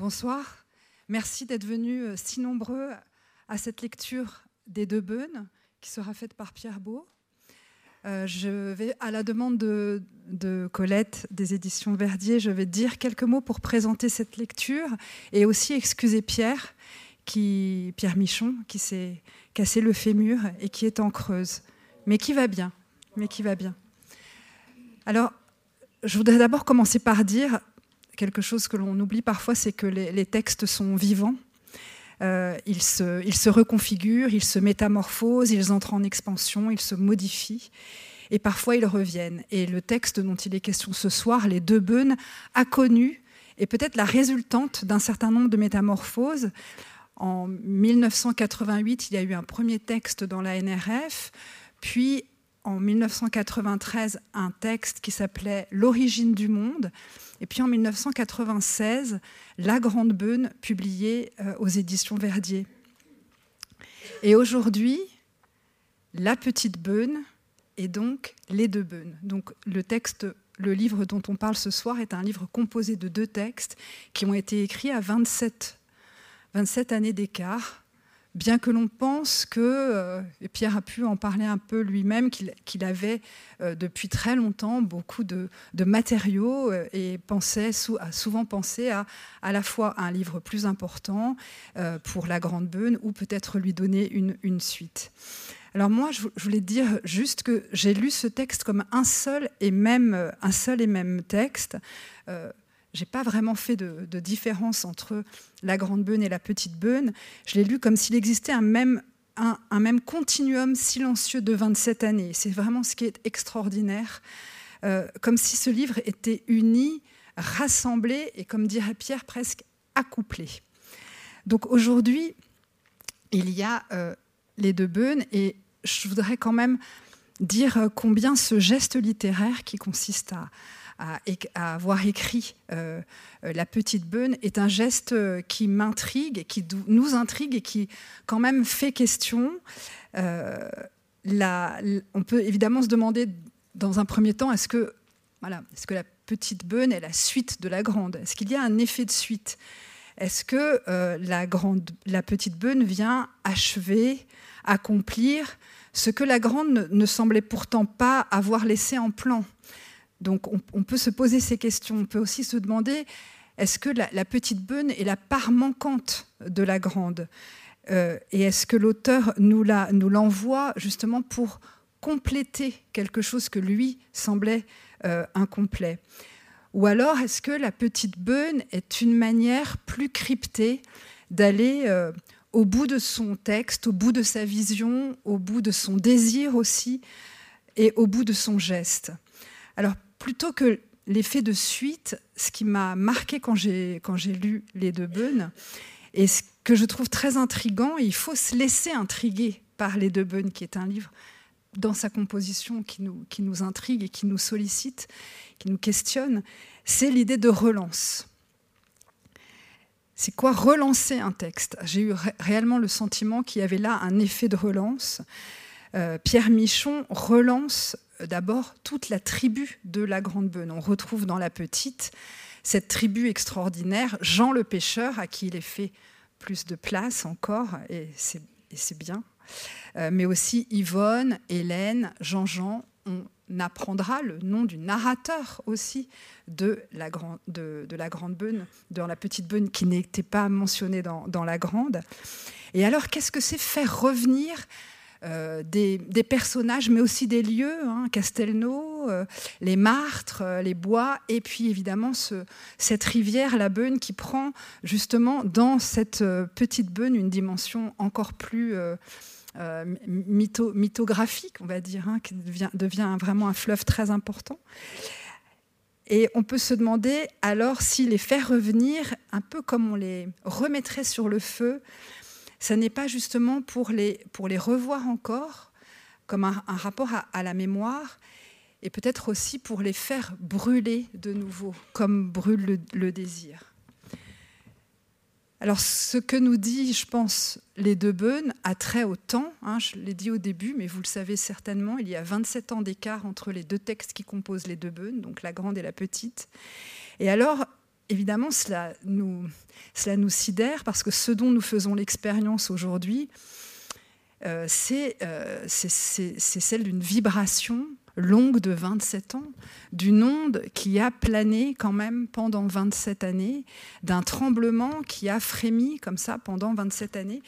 Bonsoir. Merci d'être venus euh, si nombreux à cette lecture des deux beunes qui sera faite par Pierre Beau. Euh, je vais, à la demande de, Colette des éditions Verdier, je vais dire quelques mots pour présenter cette lecture et aussi excuser Pierre, qui, Pierre Michon, qui s'est cassé le fémur et qui est en creuse, mais qui va bien, mais qui va bien. Alors, je voudrais d'abord commencer par dire quelque chose que l'on oublie parfois, c'est que les, textes sont vivants. Euh, ils, se, ils, se, reconfigurent, ils se métamorphosent, ils entrent en expansion, ils se modifient. Et parfois, ils reviennent. Et le texte dont il est question ce soir, Les deux beunes, a connu, et peut-être la résultante d'un certain nombre de métamorphoses. En 1988, il y a eu un premier texte dans la NRF, puis en 1993 un texte qui s'appelait L'origine du monde, et puis en 1996 La Grande Beune, publiée euh, aux éditions Verdier. Et aujourd'hui, La Petite Beune et donc Les Deux Beunes. Donc le texte, le livre dont on parle ce soir est un livre composé de deux textes qui ont été écrits à 27, 27 années d'écart bien que l'on pense que, euh, et Pierre a pu en parler un peu lui-même, qu'il avait euh, depuis très longtemps beaucoup de, matériaux euh, et a souvent pensé à la fois un livre plus important pour la Grande Beune ou peut-être lui donner une, suite. Alors moi, je voulais dire juste que j'ai lu ce texte comme un seul et même texte j'ai pas vraiment fait de, différence entre la grande beune et la petite beune. Je l'ai lu comme s'il existait un même, un, même continuum silencieux de 27 années. C'est vraiment ce qui est extraordinaire. Euh, comme si ce livre était uni, rassemblé et, comme dirait Pierre, presque accouplé. Donc aujourd'hui, il y a euh, les deux beunes et je voudrais quand même dire combien ce geste littéraire qui consiste à, à, avoir écrit euh, euh, La Petite Beune est un geste euh, qui m'intrigue, qui nous intrigue et qui quand même fait question. on peut évidemment se demander dans un premier temps, est-ce que, voilà, est-ce que la petite beune est la suite de la grande? Est-ce qu'il y a un effet de suite? Est-ce que la, grande, la petite beune vient achever, accomplir ce que la grande ne semblait pourtant pas avoir laissé en plan? Donc on, peut se poser ces questions. On peut aussi se demander, est-ce que la, petite beune est la part manquante de la grande euh, Et est-ce que l'auteur nous l'envoie justement pour compléter quelque chose que lui semblait euh, incomplet? Ou alors est-ce que la petite beune est une manière plus cryptée d'aller euh, au bout de son texte, au bout de sa vision, au bout de son désir aussi, et au bout de son geste? Plutôt que l'effet de suite, ce qui m'a marqué quand j'ai lu Les Deux Beunes, et ce que je trouve très intrigant, il faut se laisser intriguer par Les Deux Beunes, qui est un livre dans sa composition qui nous, qui nous intrigue et qui nous sollicite, qui nous questionne, c'est l'idée de relance. C'est quoi relancer un texte? J'ai eu réellement le sentiment qu'il y avait là un effet de relance. Euh, Pierre Michon relance euh, d'abord toute la tribu de la Grande Beune. On retrouve dans la petite cette tribu extraordinaire, Jean le pêcheur, à qui il est fait plus de place encore, et c'est bien, euh, mais aussi Yvonne, Hélène, Jean-Jean. On apprendra le nom du narrateur aussi de la, de, la Grande Beune, dans la Petite Beune qui n'était pas mentionnée dans la Grande. Et alors, qu'est-ce que c'est faire revenir euh, des, personnages, mais aussi des lieux, hein, Castelnau, euh, les Martres, euh, les bois, et puis évidemment cette rivière, la Beune, qui prend justement dans cette petite Beune une dimension encore plus mythographique, on va dire, hein, qui devient, devient vraiment un fleuve très important. Et on peut se demander alors si les faire revenir, un peu comme on les remettrait sur le feu, ce n'est pas justement pour les, pour les revoir encore, comme un, rapport à, la mémoire, et peut-être aussi pour les faire brûler de nouveau, comme brûle le, désir. Alors, ce que nous dit, je pense, les deux beunes a trait au temps. Hein, je l'ai dit au début, mais vous le savez certainement, il y a 27 ans d'écart entre les deux textes qui composent les deux beunes, donc la grande et la petite. Et alors, évidemment, cela nous, sidère parce que ce dont nous faisons l'expérience aujourd'hui, euh, euh, c'est celle d'une vibration longue de 27 ans, d'une onde qui a plané quand même pendant 27 années, d'un tremblement qui a frémi comme ça pendant 27 années.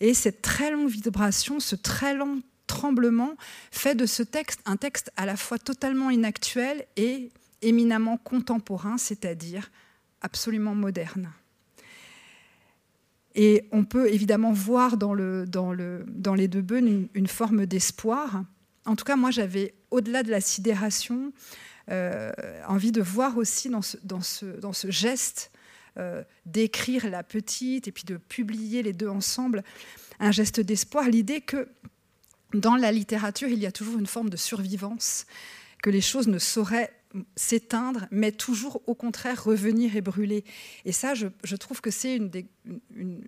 Et cette très longue vibration, ce très long tremblement fait de ce texte un texte à la fois totalement inactuel et éminemment contemporain, c'est-à-dire absolument moderne. Et on peut évidemment voir dans, le, dans, le, dans les deux bœufs une, forme d'espoir. En tout cas, moi, j'avais, au-delà de la sidération, euh, envie de voir aussi dans ce geste euh, d'écrire la petite et puis de publier les deux ensemble, un geste d'espoir, l'idée que dans la littérature, il y a toujours une forme de survivance, que les choses ne sauraient s'éteindre, mais toujours au contraire revenir et brûler. Et ça, je, trouve que c'est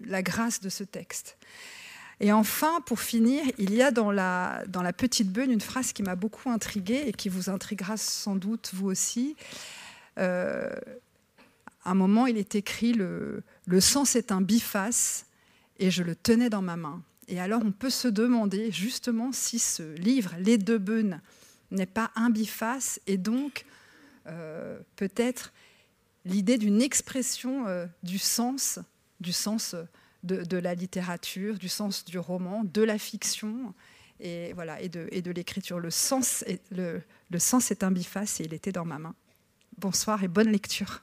la grâce de ce texte. Et enfin, pour finir, il y a dans la, petite beune une phrase qui m'a beaucoup intriguée et qui vous intriguera sans doute vous aussi. Euh, à un moment, il est écrit le, le sens est un biface et je le tenais dans ma main. Et alors, on peut se demander justement si ce livre, Les deux beunes, n'est pas un biface et donc peut-être l'idée d'une expression euh, du sens, du sens de, la littérature, du sens du roman, de la fiction et, voilà, et de, l'écriture. Le sens, le sens est un biface et il était dans ma main. Bonsoir et bonne lecture.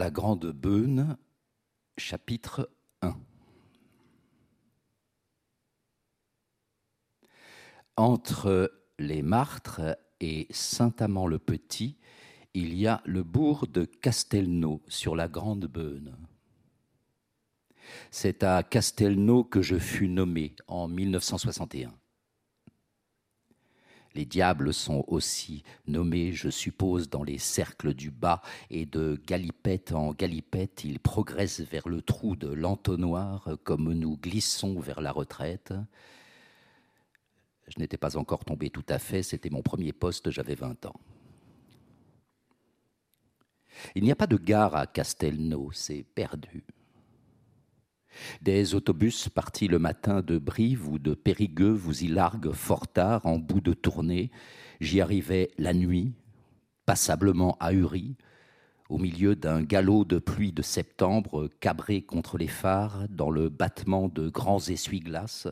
La Grande Beune, chapitre 1. Entre les Martres et Saint-Amand-le-Petit, il y a le bourg de Castelnau sur la Grande Beune. C'est à Castelnau que je fus nommé en 1961. Les diables sont aussi nommés, je suppose, dans les cercles du bas, et de galipette en galipette, ils progressent vers le trou de l'entonnoir, comme nous glissons vers la retraite. Je n'étais pas encore tombé tout à fait, c'était mon premier poste, j'avais 20 ans. Il n'y a pas de gare à Castelnau, c'est perdu. Des autobus partis le matin de Brive ou de Périgueux vous y larguent fort tard en bout de tournée. J'y arrivais la nuit, passablement ahuri, au milieu d'un galop de pluie de septembre cabré contre les phares dans le battement de grands essuie-glaces.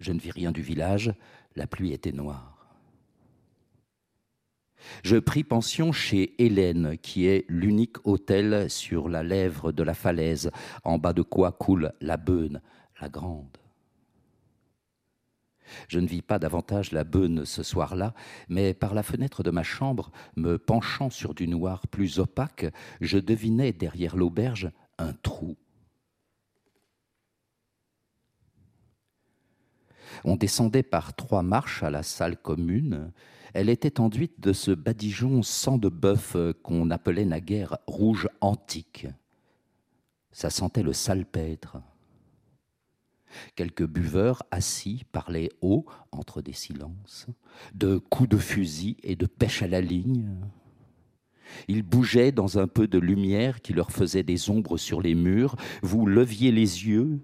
Je ne vis rien du village, la pluie était noire. Je pris pension chez Hélène, qui est l'unique hôtel sur la lèvre de la falaise, en bas de quoi coule la Beune, la grande. Je ne vis pas davantage la Beune ce soir-là, mais par la fenêtre de ma chambre, me penchant sur du noir plus opaque, je devinais derrière l'auberge un trou. On descendait par trois marches à la salle commune, elle était enduite de ce badigeon sang de bœuf qu'on appelait naguère rouge antique. Ça sentait le salpêtre. Quelques buveurs assis parlaient haut entre des silences, de coups de fusil et de pêche à la ligne. Ils bougeaient dans un peu de lumière qui leur faisait des ombres sur les murs. Vous leviez les yeux,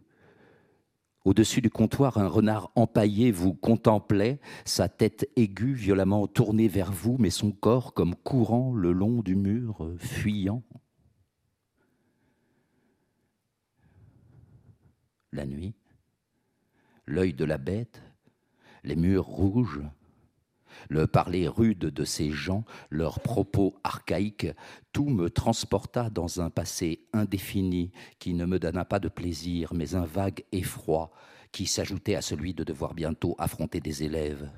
au-dessus du comptoir, un renard empaillé vous contemplait, sa tête aiguë violemment tournée vers vous, mais son corps comme courant le long du mur, fuyant. La nuit, l'œil de la bête, les murs rouges, le parler rude de ces gens, leurs propos archaïques, tout me transporta dans un passé indéfini qui ne me donna pas de plaisir, mais un vague effroi qui s'ajoutait à celui de devoir bientôt affronter des élèves.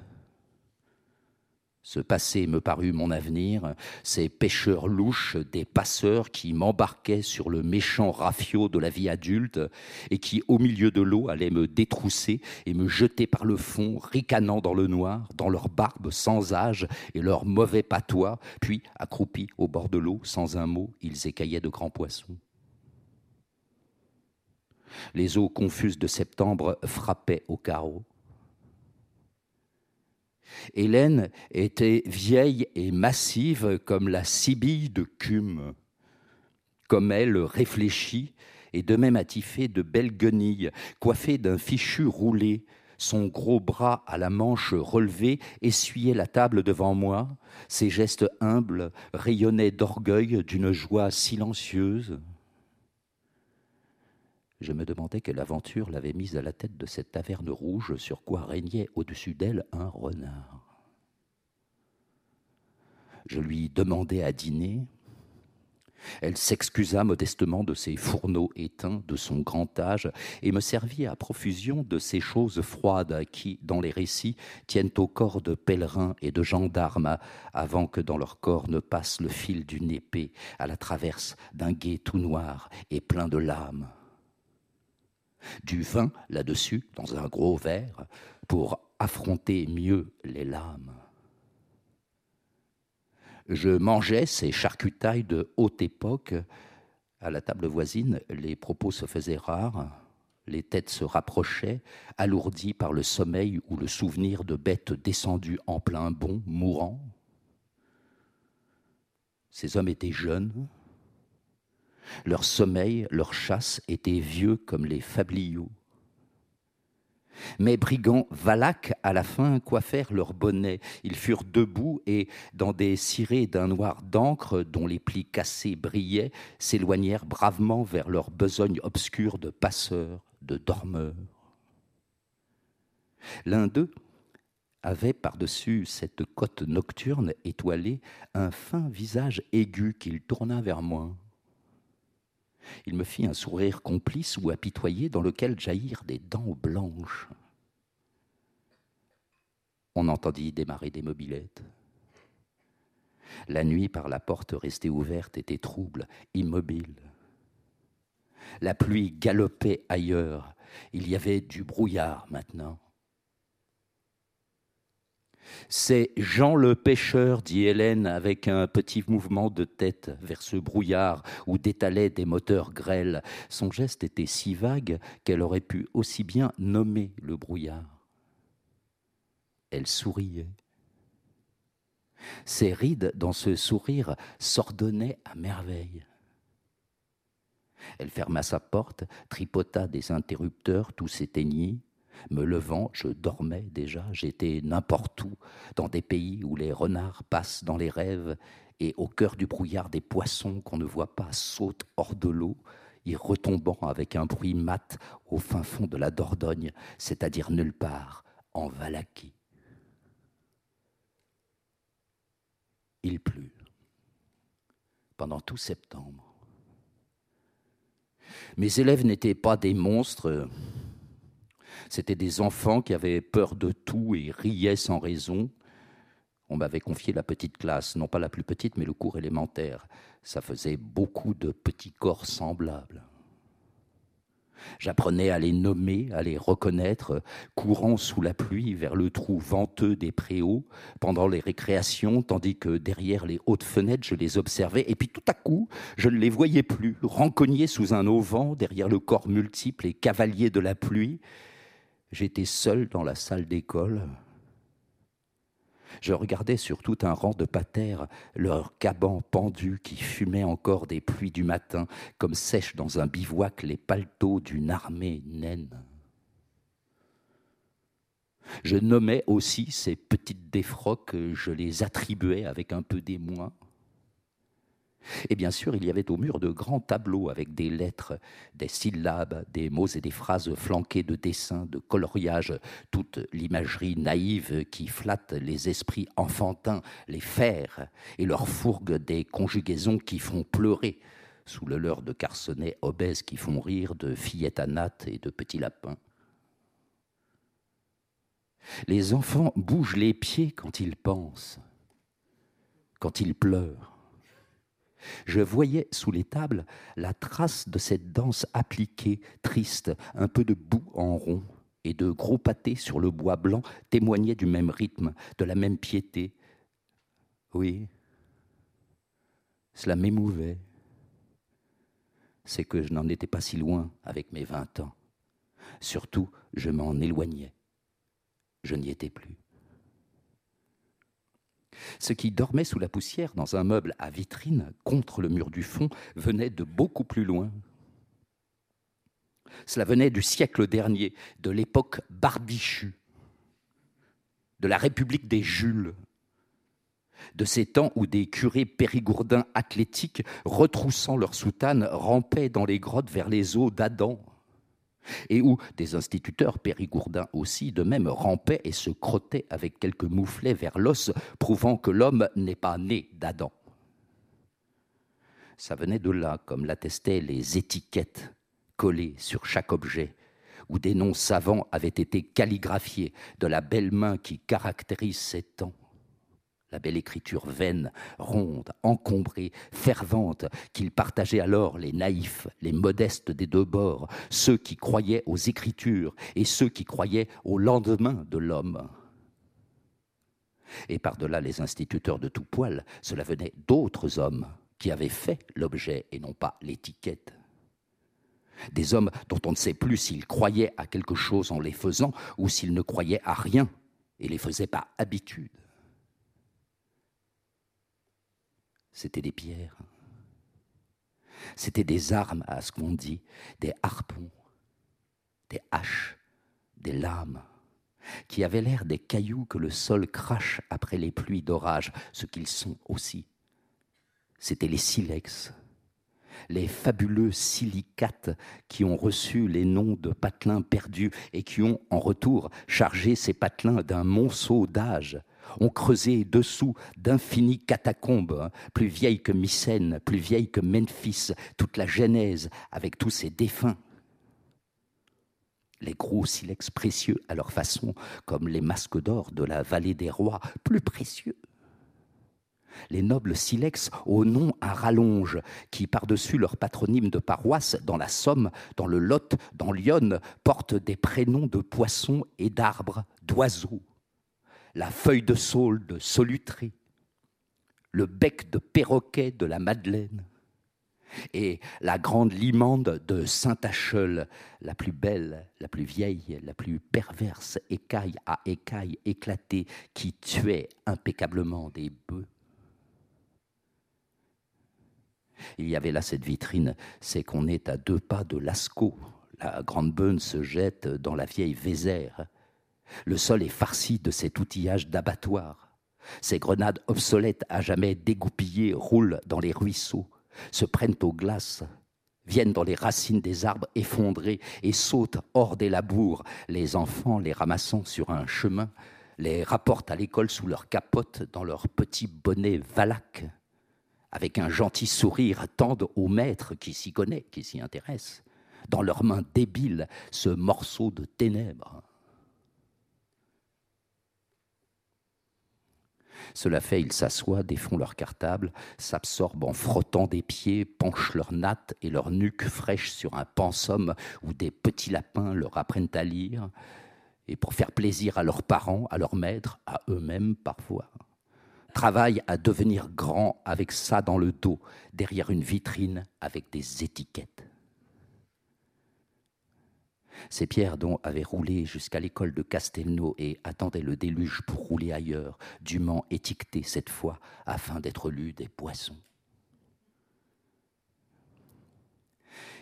Ce passé me parut mon avenir, ces pêcheurs louches, des passeurs qui m'embarquaient sur le méchant rafio de la vie adulte et qui, au milieu de l'eau, allaient me détrousser et me jeter par le fond, ricanant dans le noir, dans leur barbe sans âge et leur mauvais patois, puis, accroupis au bord de l'eau, sans un mot, ils écaillaient de grands poissons. Les eaux confuses de septembre frappaient au carreau. Hélène était vieille et massive comme la Sibylle de Cume. Comme elle, réfléchie et de même attifée de belles guenilles, coiffée d'un fichu roulé, son gros bras à la manche relevée essuyait la table devant moi, ses gestes humbles rayonnaient d'orgueil d'une joie silencieuse. Je me demandais quelle aventure l'avait mise à la tête de cette taverne rouge sur quoi régnait au-dessus d'elle un renard. Je lui demandai à dîner. Elle s'excusa modestement de ses fourneaux éteints, de son grand âge, et me servit à profusion de ces choses froides qui, dans les récits, tiennent au corps de pèlerins et de gendarmes, avant que dans leur corps ne passe le fil d'une épée à la traverse d'un guet tout noir et plein de lames du vin là-dessus, dans un gros verre, pour affronter mieux les lames. Je mangeais ces charcutailles de haute époque. À la table voisine, les propos se faisaient rares, les têtes se rapprochaient, alourdies par le sommeil ou le souvenir de bêtes descendues en plein bond, mourant. Ces hommes étaient jeunes, leur sommeil, leur chasse étaient vieux comme les fabliaux. Mes brigands valaques, à la fin, coiffèrent leurs bonnets. Ils furent debout et, dans des cirés d'un noir d'encre dont les plis cassés brillaient, s'éloignèrent bravement vers leur besogne obscure de passeurs, de dormeurs. L'un d'eux avait par-dessus cette côte nocturne étoilée un fin visage aigu qu'il tourna vers moi. Il me fit un sourire complice ou apitoyé dans lequel jaillirent des dents blanches. On entendit démarrer des mobilettes. La nuit, par la porte restée ouverte, était trouble, immobile. La pluie galopait ailleurs. Il y avait du brouillard maintenant. C'est Jean le pêcheur, dit Hélène avec un petit mouvement de tête vers ce brouillard où détalaient des moteurs grêles. Son geste était si vague qu'elle aurait pu aussi bien nommer le brouillard. Elle souriait. Ses rides dans ce sourire s'ordonnaient à merveille. Elle ferma sa porte, tripota des interrupteurs, tout s'éteignit, me levant, je dormais déjà, j'étais n'importe où, dans des pays où les renards passent dans les rêves, et au cœur du brouillard des poissons qu'on ne voit pas sautent hors de l'eau, y retombant avec un bruit mat au fin fond de la Dordogne, c'est-à-dire nulle part, en Valaquie. Il plut pendant tout septembre. Mes élèves n'étaient pas des monstres, c'était des enfants qui avaient peur de tout et riaient sans raison. On m'avait confié la petite classe, non pas la plus petite, mais le cours élémentaire. Ça faisait beaucoup de petits corps semblables. J'apprenais à les nommer, à les reconnaître, courant sous la pluie vers le trou venteux des préaux pendant les récréations, tandis que derrière les hautes fenêtres, je les observais, et puis tout à coup, je ne les voyais plus, rencognés sous un auvent, derrière le corps multiple et cavalier de la pluie, J'étais seul dans la salle d'école. Je regardais sur tout un rang de patères leurs cabans pendus qui fumaient encore des pluies du matin, comme sèchent dans un bivouac les paletots d'une armée naine. Je nommais aussi ces petites défroques, je les attribuais avec un peu d'émoi. Et bien sûr, il y avait au mur de grands tableaux avec des lettres, des syllabes, des mots et des phrases flanqués de dessins, de coloriages, toute l'imagerie naïve qui flatte les esprits enfantins, les fers, et leur fourgue des conjugaisons qui font pleurer, sous le leurre de carconnets obèses qui font rire, de fillettes à nattes et de petits lapins. Les enfants bougent les pieds quand ils pensent. quand il pleure. Je voyais sous les tables la trace de cette danse appliquée, triste, un peu de boue en rond, et de gros pâtés sur le bois blanc témoignaient du même rythme, de la même piété. Oui, cela m'émouvait. C'est que je n'en étais pas si loin avec mes vingt ans. Surtout, je m'en éloignais. Je n'y étais plus. Ce qui dormait sous la poussière dans un meuble à vitrine contre le mur du fond venait de beaucoup plus loin. Cela venait du siècle dernier, de l'époque barbichue, de la République des Jules, de ces temps où des curés périgourdins athlétiques, retroussant leurs soutanes, rampaient dans les grottes vers les eaux d'Adam, et où des instituteurs périgourdins aussi de même rampaient et se crottaient avec quelques mouflets vers l'os, prouvant que l'homme n'est pas né d'Adam. Ça venait de là, comme l'attestaient les étiquettes collées sur chaque objet, où des noms savants avaient été calligraphiés de la belle main qui caractérise ces temps la belle écriture vaine, ronde, encombrée, fervente, qu'ils partageaient alors les naïfs, les modestes des deux bords, ceux qui croyaient aux écritures et ceux qui croyaient au lendemain de l'homme. Et par-delà les instituteurs de tout poil, cela venait d'autres hommes qui avaient fait l'objet et non pas l'étiquette. Des hommes dont on ne sait plus s'ils croyaient à quelque chose en les faisant ou s'ils ne croyaient à rien et les faisaient par habitude. C'était des pierres. C'était des armes, à ce qu'on dit, des harpons, des haches, des lames, qui avaient l'air des cailloux que le sol crache après les pluies d'orage, ce qu'ils sont aussi. C'étaient les silex, les fabuleux silicates qui ont reçu les noms de patelins perdus et qui ont, en retour, chargé ces patelins d'un monceau d'âge ont creusé dessous d'infinies catacombes, hein, plus vieilles que Mycène, plus vieilles que Memphis, toute la Genèse avec tous ses défunts. Les gros silex précieux à leur façon, comme les masques d'or de la vallée des rois, plus précieux. Les nobles silex au nom à rallonge, qui par-dessus leur patronyme de paroisse, dans la Somme, dans le Lot, dans l'Yonne, portent des prénoms de poissons et d'arbres, d'oiseaux, la feuille de saule de Solutré, le bec de perroquet de la Madeleine, et la grande limande de Saint-Acheul, la plus belle, la plus vieille, la plus perverse écaille à écaille éclatée qui tuait impeccablement des bœufs. Il y avait là cette vitrine, c'est qu'on est à deux pas de Lascaux. La grande beune se jette dans la vieille Vézère. Le sol est farci de cet outillage d'abattoir. Ces grenades obsolètes à jamais dégoupillées roulent dans les ruisseaux, se prennent aux glaces, viennent dans les racines des arbres effondrés et sautent hors des labours, les enfants les ramassant sur un chemin, les rapportent à l'école sous leur capote dans leurs petits bonnets valaques, avec un gentil sourire tendent au maître qui s'y connaît, qui s'y intéresse, dans leurs mains débiles ce morceau de ténèbres. Cela fait, ils s'assoient, défont leur cartable, s'absorbent en frottant des pieds, penchent leurs nattes et leur nuque fraîche sur un pensum où des petits lapins leur apprennent à lire, et pour faire plaisir à leurs parents, à leurs maîtres, à eux-mêmes parfois, travaillent à devenir grands avec ça dans le dos, derrière une vitrine avec des étiquettes. Ces pierres dont avaient roulé jusqu'à l'école de Castelnau et attendaient le déluge pour rouler ailleurs, dûment étiquetées cette fois, afin d'être lues des poissons.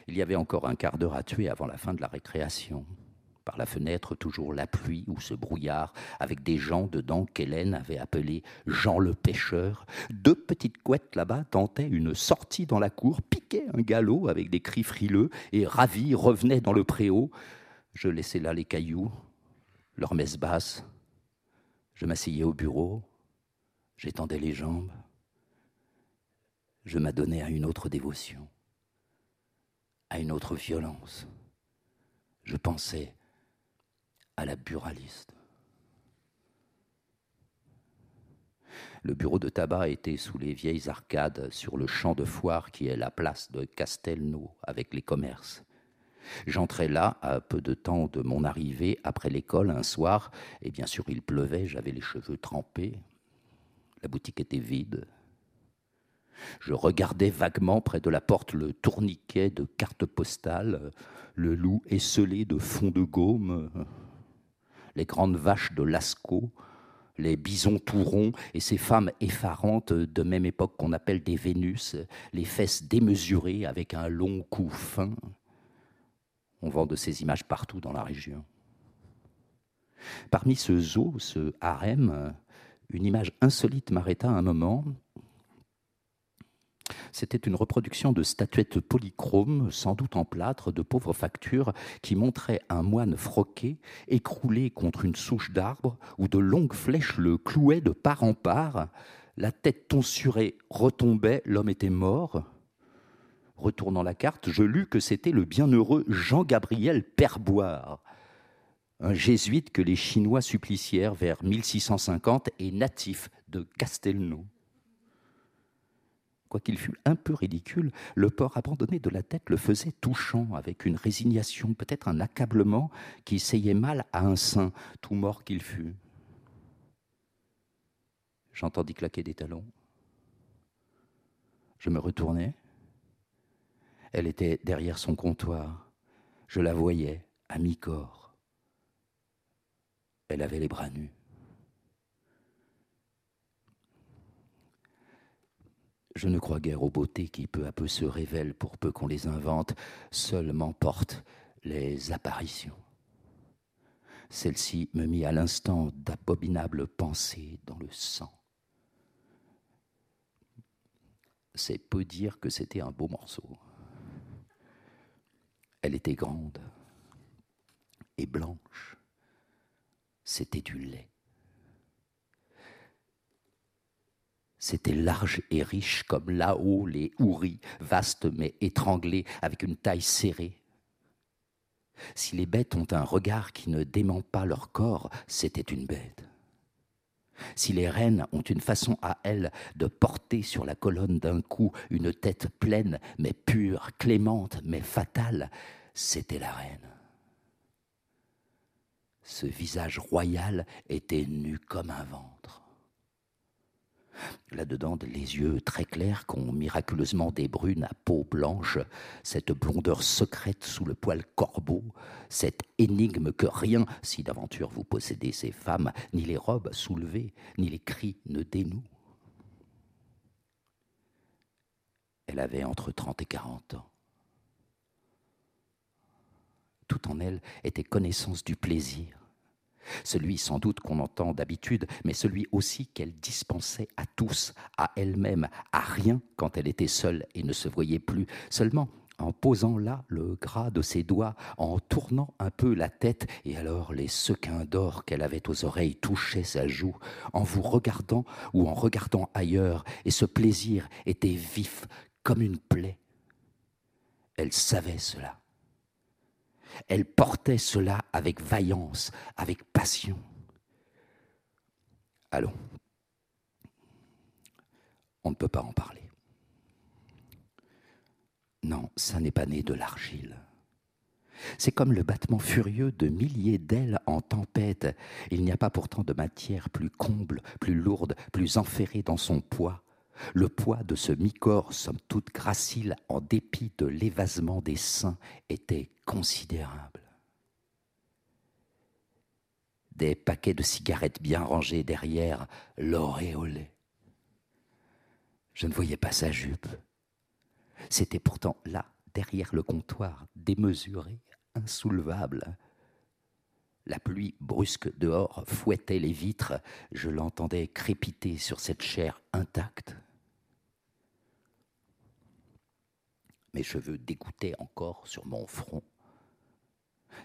Il y avait encore un quart d'heure à tuer avant la fin de la récréation. Par la fenêtre, toujours la pluie ou ce brouillard, avec des gens dedans qu'Hélène avait appelés Jean le pêcheur. Deux petites couettes là-bas tentaient une sortie dans la cour, piquaient un galop avec des cris frileux et ravis revenaient dans le préau. Je laissais là les cailloux, leur messe basse. Je m'asseyais au bureau, j'étendais les jambes. Je m'adonnais à une autre dévotion, à une autre violence. Je pensais à la buraliste. Le bureau de tabac était sous les vieilles arcades sur le champ de foire qui est la place de Castelnau avec les commerces. J'entrais là à peu de temps de mon arrivée après l'école un soir, et bien sûr il pleuvait, j'avais les cheveux trempés. La boutique était vide. Je regardais vaguement près de la porte le tourniquet de cartes postales, le loup esselé de fond de gaume, les grandes vaches de Lascaux, les bisons tout ronds et ces femmes effarantes de même époque qu'on appelle des Vénus, les fesses démesurées avec un long cou fin. On vend de ces images partout dans la région. Parmi ce zoo, ce harem, une image insolite m'arrêta un moment. C'était une reproduction de statuettes polychromes, sans doute en plâtre, de pauvres factures, qui montraient un moine froqué, écroulé contre une souche d'arbre, où de longues flèches le clouaient de part en part. La tête tonsurée retombait, l'homme était mort. Retournant la carte, je lus que c'était le bienheureux Jean-Gabriel Perboire, un jésuite que les Chinois supplicièrent vers 1650 et natif de Castelnau. Quoiqu'il fût un peu ridicule, le port abandonné de la tête le faisait touchant, avec une résignation, peut-être un accablement, qui essayait mal à un saint, tout mort qu'il fût. J'entendis claquer des talons. Je me retournai. Elle était derrière son comptoir. Je la voyais, à mi-corps. Elle avait les bras nus. Je ne crois guère aux beautés qui peu à peu se révèlent pour peu qu'on les invente, seules m'emportent les apparitions. Celle-ci me mit à l'instant d'abominables pensées dans le sang. C'est peu dire que c'était un beau morceau. Elle était grande et blanche. C'était du lait. C'était large et riche comme là-haut les houris, vastes mais étranglés, avec une taille serrée. Si les bêtes ont un regard qui ne dément pas leur corps, c'était une bête. Si les reines ont une façon à elles de porter sur la colonne d'un coup une tête pleine, mais pure, clémente, mais fatale, c'était la reine. Ce visage royal était nu comme un ventre. Là-dedans, les yeux très clairs qu'ont miraculeusement des brunes à peau blanche, cette blondeur secrète sous le poil corbeau, cette énigme que rien, si d'aventure vous possédez ces femmes, ni les robes soulevées, ni les cris ne dénouent. Elle avait entre trente et quarante ans. Tout en elle était connaissance du plaisir, celui sans doute qu'on entend d'habitude, mais celui aussi qu'elle dispensait à tous, à elle-même, à rien quand elle était seule et ne se voyait plus, seulement en posant là le gras de ses doigts, en tournant un peu la tête, et alors les sequins d'or qu'elle avait aux oreilles touchaient sa joue, en vous regardant ou en regardant ailleurs, et ce plaisir était vif comme une plaie. Elle savait cela. Elle portait cela avec vaillance, avec passion. Allons, on ne peut pas en parler. Non, ça n'est pas né de l'argile. C'est comme le battement furieux de milliers d'ailes en tempête. Il n'y a pas pourtant de matière plus comble, plus lourde, plus enferrée dans son poids le poids de ce mi-corps, somme toute gracile, en dépit de l'évasement des seins, était considérable. Des paquets de cigarettes bien rangés derrière l'auréolé. Je ne voyais pas sa jupe. C'était pourtant là, derrière le comptoir, démesuré, insoulevable. La pluie brusque dehors fouettait les vitres, je l'entendais crépiter sur cette chair intacte. Mes cheveux dégoûtaient encore sur mon front.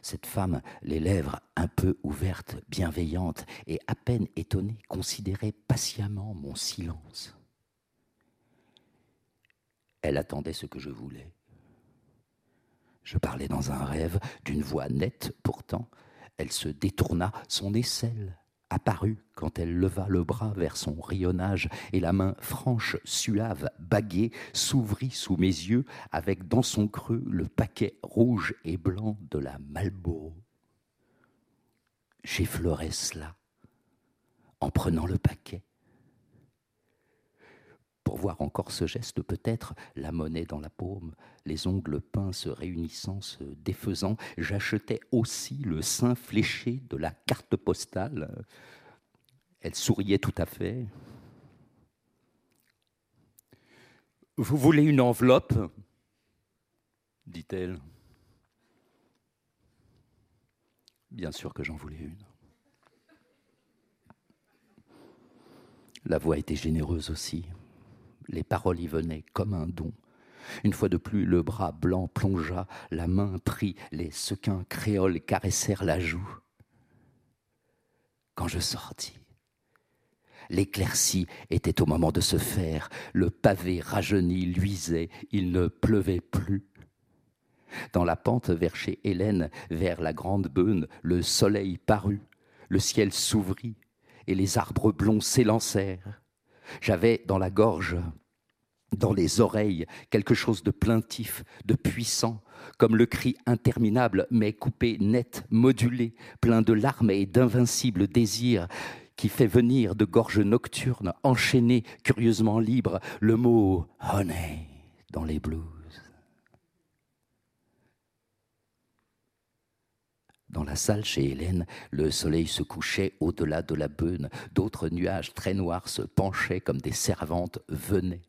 Cette femme, les lèvres un peu ouvertes, bienveillantes et à peine étonnée, considérait patiemment mon silence. Elle attendait ce que je voulais. Je parlais dans un rêve, d'une voix nette pourtant. Elle se détourna, son aisselle apparut quand elle leva le bras vers son rayonnage et la main franche, suave, baguée s'ouvrit sous mes yeux avec dans son creux le paquet rouge et blanc de la Malboro. J'effleurais cela en prenant le paquet pour voir encore ce geste peut-être, la monnaie dans la paume, les ongles peints se réunissant, se défaisant, j'achetais aussi le sein fléché de la carte postale. Elle souriait tout à fait. Vous voulez une enveloppe? dit-elle. Bien sûr que j'en voulais une. La voix était généreuse aussi. Les paroles y venaient comme un don. Une fois de plus, le bras blanc plongea, la main prit, les sequins créoles caressèrent la joue. Quand je sortis, l'éclaircie était au moment de se faire, le pavé rajeuni luisait, il ne pleuvait plus. Dans la pente vers chez Hélène, vers la grande beune, le soleil parut, le ciel s'ouvrit, et les arbres blonds s'élancèrent. J'avais dans la gorge, dans les oreilles, quelque chose de plaintif, de puissant, comme le cri interminable, mais coupé, net, modulé, plein de larmes et d'invincibles désirs, qui fait venir de gorges nocturnes, enchaînées, curieusement libres, le mot honey dans les blues. Dans la salle chez Hélène, le soleil se couchait au-delà de la beune, d'autres nuages très noirs se penchaient comme des servantes venaient.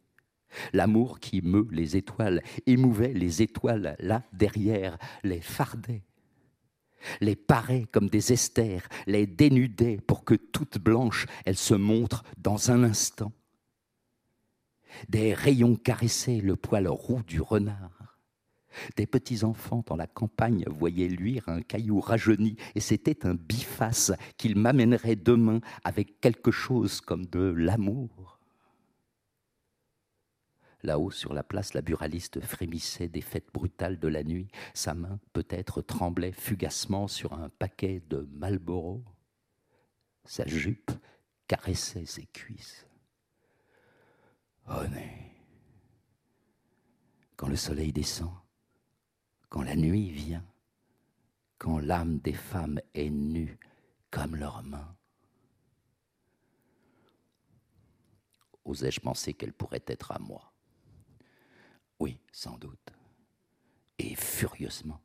L'amour qui meut les étoiles émouvait les étoiles là derrière, les fardait, les parait comme des esters, les dénudait pour que toutes blanches elles se montrent dans un instant. Des rayons caressaient le poil roux du renard. Des petits enfants dans la campagne voyaient luire un caillou rajeuni, et c'était un biface qu'il m'amènerait demain avec quelque chose comme de l'amour. Là-haut, sur la place, la buraliste frémissait des fêtes brutales de la nuit. Sa main, peut-être, tremblait fugacement sur un paquet de Marlboro. Sa jupe caressait ses cuisses. Oh, Quand le soleil descend, quand la nuit vient, quand l'âme des femmes est nue comme leurs mains. Osais-je penser qu'elle pourrait être à moi? Oui, sans doute. Et furieusement.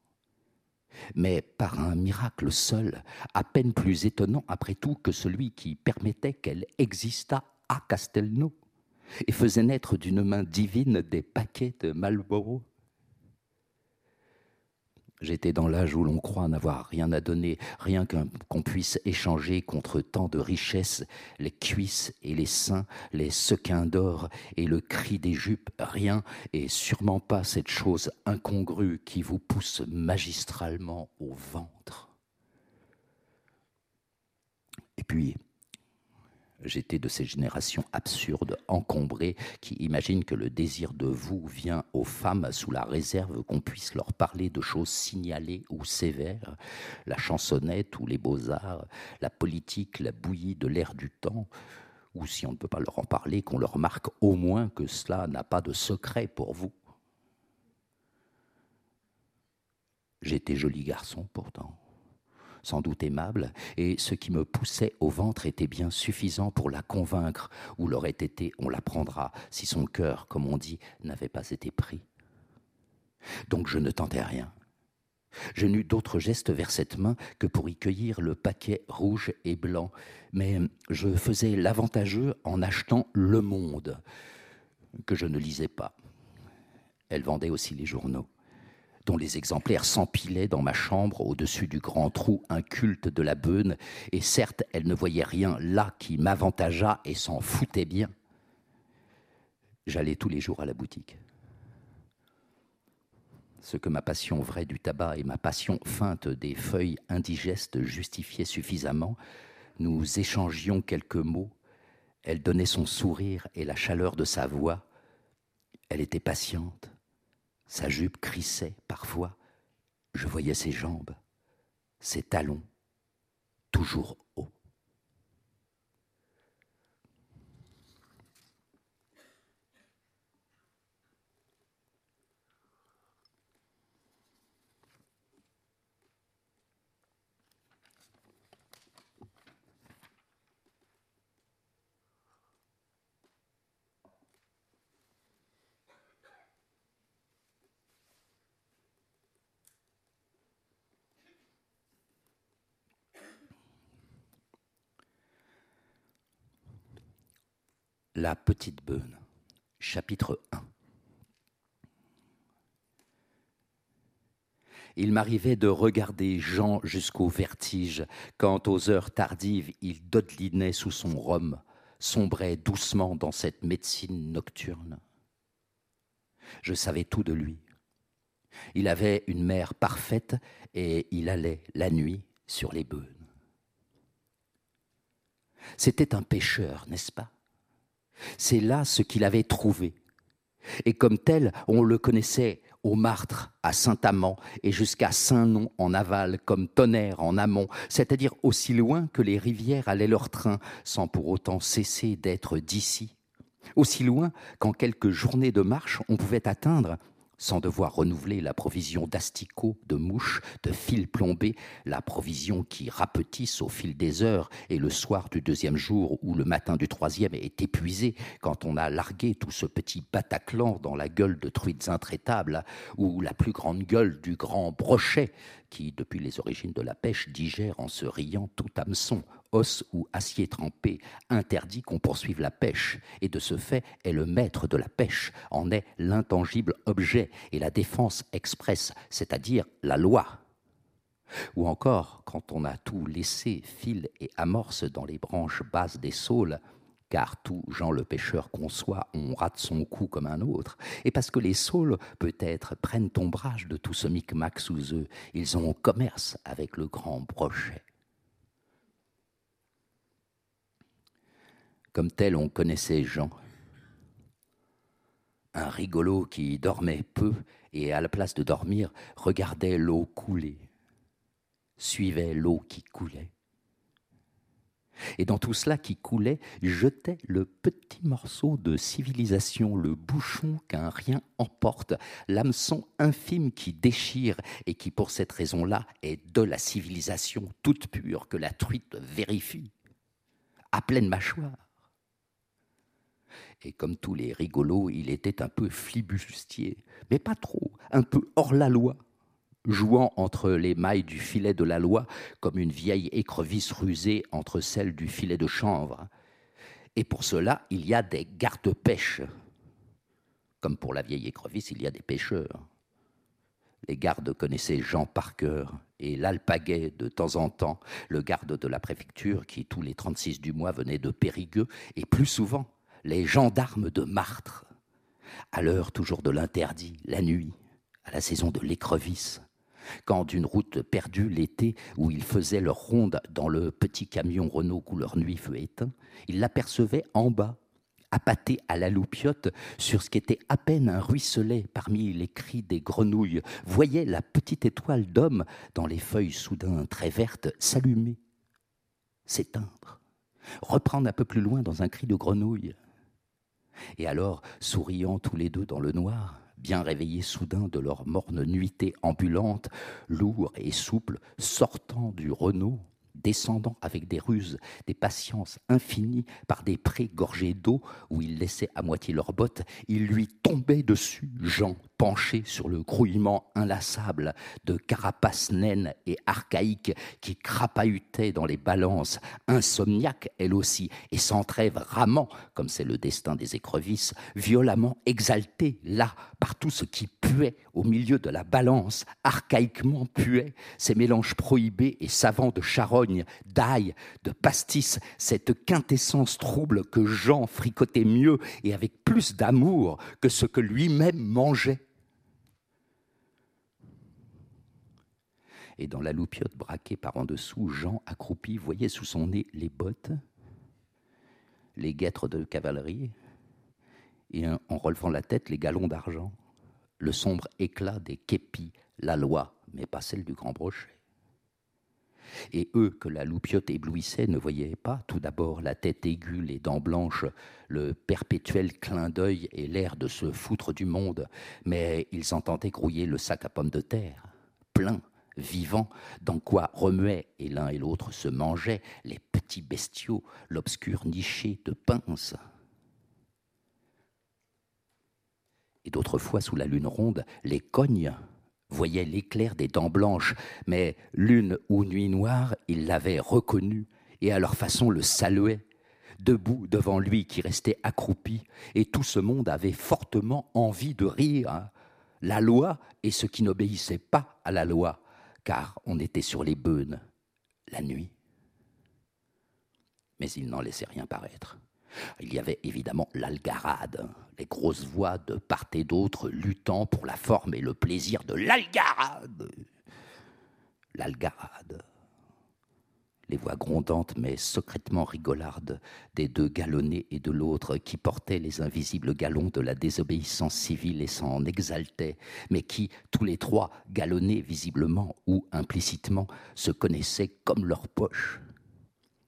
Mais par un miracle seul, à peine plus étonnant après tout que celui qui permettait qu'elle existât à Castelnau et faisait naître d'une main divine des paquets de Marlborough J'étais dans l'âge où l'on croit n'avoir rien à donner, rien qu'on puisse échanger contre tant de richesses, les cuisses et les seins, les sequins d'or et le cri des jupes, rien, et sûrement pas cette chose incongrue qui vous pousse magistralement au ventre. Et puis, J'étais de ces générations absurdes, encombrées, qui imaginent que le désir de vous vient aux femmes sous la réserve qu'on puisse leur parler de choses signalées ou sévères, la chansonnette ou les beaux-arts, la politique, la bouillie de l'air du temps, ou si on ne peut pas leur en parler, qu'on leur marque au moins que cela n'a pas de secret pour vous. J'étais joli garçon pourtant sans doute aimable, et ce qui me poussait au ventre était bien suffisant pour la convaincre, ou l'aurait été, on l'apprendra, si son cœur, comme on dit, n'avait pas été pris. Donc je ne tentais rien. Je n'eus d'autre geste vers cette main que pour y cueillir le paquet rouge et blanc, mais je faisais l'avantageux en achetant Le Monde, que je ne lisais pas. Elle vendait aussi les journaux dont les exemplaires s'empilaient dans ma chambre au-dessus du grand trou inculte de la beune, et certes, elle ne voyait rien là qui m'avantageât et s'en foutait bien. J'allais tous les jours à la boutique. Ce que ma passion vraie du tabac et ma passion feinte des feuilles indigestes justifiaient suffisamment, nous échangions quelques mots. Elle donnait son sourire et la chaleur de sa voix. Elle était patiente. Sa jupe crissait parfois. Je voyais ses jambes, ses talons, toujours hauts. La petite beune, chapitre 1. Il m'arrivait de regarder Jean jusqu'au vertige, quand aux heures tardives il dodelinait sous son rhum, sombrait doucement dans cette médecine nocturne. Je savais tout de lui. Il avait une mère parfaite et il allait la nuit sur les beunes. C'était un pêcheur, n'est-ce pas? C'est là ce qu'il avait trouvé. Et comme tel, on le connaissait au Martre, à Saint-Amand et jusqu'à Saint-Nom en aval, comme tonnerre en amont, c'est-à-dire aussi loin que les rivières allaient leur train, sans pour autant cesser d'être d'ici. Aussi loin qu'en quelques journées de marche, on pouvait atteindre sans devoir renouveler la provision d'asticots, de mouches, de fils plombés, la provision qui rapetisse au fil des heures et le soir du deuxième jour ou le matin du troisième est épuisé quand on a largué tout ce petit Bataclan dans la gueule de truites intraitables ou la plus grande gueule du grand brochet qui, depuis les origines de la pêche, digère en se riant tout hameçon, os ou acier trempé, interdit qu'on poursuive la pêche, et de ce fait est le maître de la pêche, en est l'intangible objet et la défense expresse, c'est-à-dire la loi. Ou encore, quand on a tout laissé, fil et amorce dans les branches basses des saules, car tout Jean le pêcheur conçoit, on rate son coup comme un autre, et parce que les saules, peut-être, prennent ombrage de tout ce micmac sous eux, ils ont commerce avec le grand brochet. Comme tel, on connaissait Jean, un rigolo qui dormait peu et, à la place de dormir, regardait l'eau couler, suivait l'eau qui coulait. Et dans tout cela qui coulait, jetait le petit morceau de civilisation, le bouchon qu'un rien emporte, l'hameçon infime qui déchire et qui, pour cette raison-là, est de la civilisation toute pure que la truite vérifie, à pleine mâchoire. Et comme tous les rigolos, il était un peu flibustier, mais pas trop, un peu hors la loi jouant entre les mailles du filet de la loi comme une vieille écrevisse rusée entre celles du filet de chanvre. Et pour cela, il y a des gardes-pêches. Comme pour la vieille écrevisse, il y a des pêcheurs. Les gardes connaissaient Jean par cœur et l'alpaguet de temps en temps, le garde de la préfecture qui, tous les 36 du mois, venait de Périgueux, et plus souvent, les gendarmes de Martre, à l'heure toujours de l'interdit, la nuit, à la saison de l'écrevisse, quand d'une route perdue l'été où ils faisaient leur ronde dans le petit camion Renault couleur nuit feu éteint, ils l'apercevaient en bas, appâté à la loupiote sur ce qui était à peine un ruisselet parmi les cris des grenouilles, voyait la petite étoile d'homme dans les feuilles soudain très vertes s'allumer, s'éteindre, reprendre un peu plus loin dans un cri de grenouille. Et alors, souriant tous les deux dans le noir, bien réveillés soudain de leur morne nuitée ambulante, lourds et souples, sortant du Renault, descendant avec des ruses, des patiences infinies par des prés gorgés d'eau où ils laissaient à moitié leurs bottes, ils lui tombaient dessus, Jean, penché sur le grouillement inlassable de carapaces naines et archaïques qui crapahutaient dans les balances, insomniaque elle aussi, et sans trêve comme c'est le destin des écrevisses, violemment exalté là par tout ce qui puait au milieu de la balance, archaïquement puait, ces mélanges prohibés et savants de charogne, d'ail, de pastis, cette quintessence trouble que Jean fricotait mieux et avec plus d'amour que ce que lui-même mangeait. Et dans la loupiote braquée par en dessous, Jean, accroupi, voyait sous son nez les bottes, les guêtres de cavalerie, et en relevant la tête, les galons d'argent, le sombre éclat des képis, la loi, mais pas celle du grand brochet. Et eux que la loupiote éblouissait ne voyaient pas. Tout d'abord la tête aiguë, les dents blanches, le perpétuel clin d'œil et l'air de se foutre du monde, mais ils entendaient grouiller le sac à pommes de terre, plein, vivant, dans quoi remuaient et l'un et l'autre se mangeaient les petits bestiaux, l'obscur niché de pinces. Et d'autres fois, sous la lune ronde, les cognes voyaient l'éclair des dents blanches, mais lune ou nuit noire, ils l'avaient reconnu et à leur façon le saluaient, debout devant lui qui restait accroupi, et tout ce monde avait fortement envie de rire. La loi et ceux qui n'obéissaient pas à la loi, car on était sur les beunes la nuit. Mais il n'en laissait rien paraître. Il y avait évidemment l'algarade, les grosses voix de part et d'autre luttant pour la forme et le plaisir de l'algarade. L'algarade les voix grondantes mais secrètement rigolardes des deux galonnés et de l'autre qui portaient les invisibles galons de la désobéissance civile et s'en exaltaient, mais qui, tous les trois, galonnés visiblement ou implicitement, se connaissaient comme leur poche,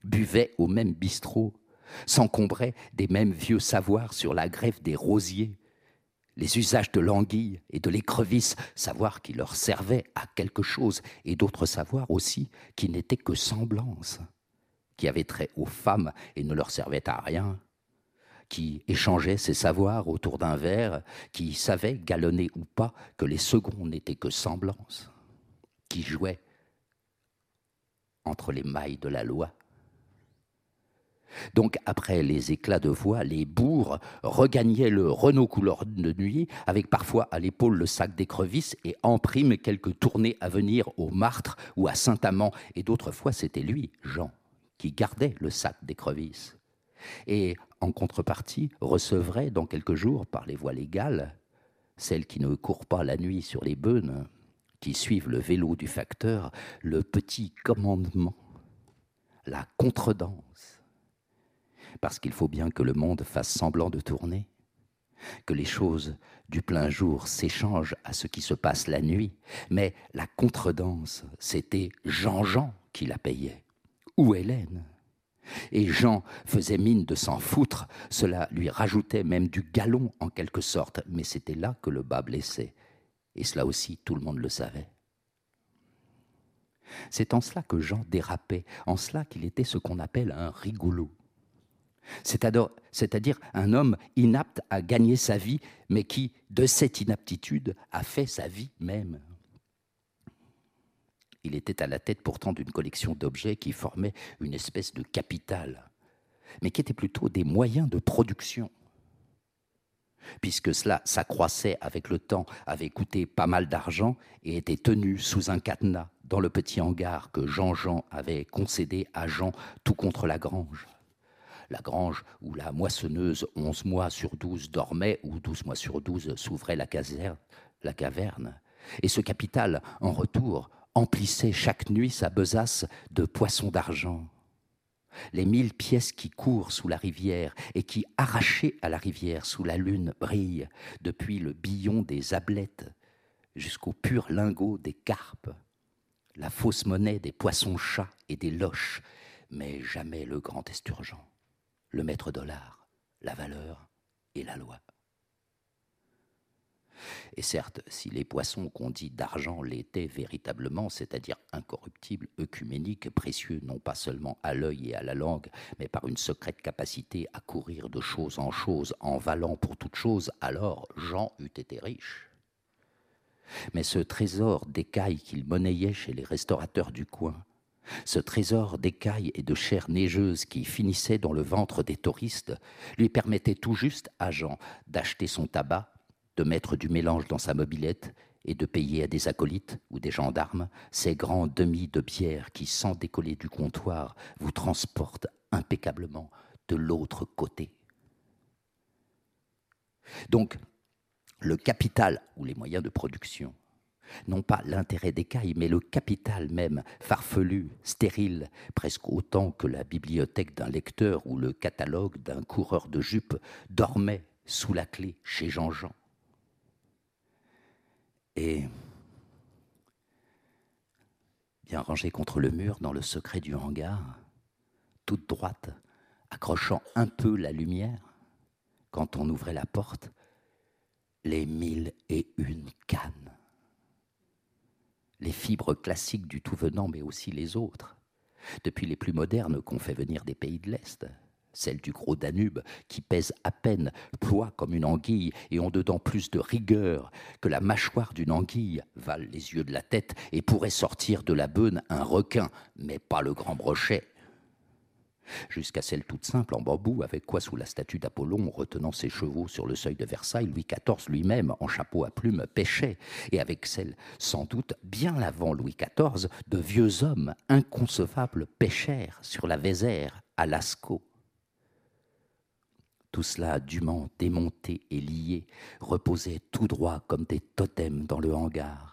buvaient au même bistrot, s'encombraient des mêmes vieux savoirs sur la greffe des rosiers, les usages de l'anguille et de l'écrevisse, savoir qui leur servait à quelque chose, et d'autres savoirs aussi qui n'étaient que semblances, qui avaient trait aux femmes et ne leur servaient à rien, qui échangeaient ces savoirs autour d'un verre, qui savaient, galonner ou pas, que les seconds n'étaient que semblances, qui jouaient entre les mailles de la loi donc, après les éclats de voix, les bourgs regagnaient le Renault couleur de nuit, avec parfois à l'épaule le sac d'écrevisse et en prime quelques tournées à venir au Martre ou à Saint-Amand. Et d'autres fois, c'était lui, Jean, qui gardait le sac d'écrevisse. Et en contrepartie, recevrait dans quelques jours, par les voies légales, celles qui ne courent pas la nuit sur les beunes, qui suivent le vélo du facteur, le petit commandement, la contredanse parce qu'il faut bien que le monde fasse semblant de tourner, que les choses du plein jour s'échangent à ce qui se passe la nuit, mais la contredanse, c'était Jean-Jean qui la payait, ou Hélène. Et Jean faisait mine de s'en foutre, cela lui rajoutait même du galon en quelque sorte, mais c'était là que le bas blessait, et cela aussi tout le monde le savait. C'est en cela que Jean dérapait, en cela qu'il était ce qu'on appelle un rigolo c'est-à-dire un homme inapte à gagner sa vie, mais qui, de cette inaptitude, a fait sa vie même. Il était à la tête pourtant d'une collection d'objets qui formaient une espèce de capital, mais qui étaient plutôt des moyens de production. Puisque cela s'accroissait avec le temps, avait coûté pas mal d'argent et était tenu sous un cadenas dans le petit hangar que Jean-Jean avait concédé à Jean tout contre la grange la grange où la moissonneuse onze mois sur douze dormait, ou douze mois sur douze s'ouvrait la, la caverne. Et ce capital, en retour, emplissait chaque nuit sa besace de poissons d'argent. Les mille pièces qui courent sous la rivière et qui, arrachées à la rivière sous la lune, brillent, depuis le billon des ablettes jusqu'au pur lingot des carpes, la fausse monnaie des poissons-chats et des loches, mais jamais le grand esturgeant le maître dollar, la valeur et la loi. Et certes, si les poissons qu'on dit d'argent l'étaient véritablement, c'est-à-dire incorruptibles, œcuméniques, précieux non pas seulement à l'œil et à la langue, mais par une secrète capacité à courir de chose en chose en valant pour toute chose, alors Jean eût été riche. Mais ce trésor d'écailles qu'il monnayait chez les restaurateurs du coin, ce trésor d'écailles et de chair neigeuse qui finissait dans le ventre des touristes lui permettait tout juste à Jean d'acheter son tabac, de mettre du mélange dans sa mobilette et de payer à des acolytes ou des gendarmes ces grands demi de bière qui, sans décoller du comptoir, vous transportent impeccablement de l'autre côté. Donc, le capital ou les moyens de production non pas l'intérêt d'écaille, mais le capital même, farfelu, stérile, presque autant que la bibliothèque d'un lecteur ou le catalogue d'un coureur de jupe, dormait sous la clé chez Jean-Jean. Et, bien rangée contre le mur dans le secret du hangar, toute droite, accrochant un peu la lumière, quand on ouvrait la porte, les mille et une cannes les fibres classiques du tout venant, mais aussi les autres. Depuis les plus modernes qu'on fait venir des pays de l'Est, celles du gros Danube, qui pèsent à peine, ploient comme une anguille et ont dedans plus de rigueur que la mâchoire d'une anguille, valent les yeux de la tête et pourraient sortir de la beune un requin, mais pas le grand brochet. Jusqu'à celle toute simple en bambou, avec quoi sous la statue d'Apollon, retenant ses chevaux sur le seuil de Versailles, Louis XIV lui-même, en chapeau à plumes, pêchait, et avec celle, sans doute, bien avant Louis XIV, de vieux hommes inconcevables pêchèrent sur la Vézère, à Lascaux. Tout cela, dûment démonté et lié, reposait tout droit comme des totems dans le hangar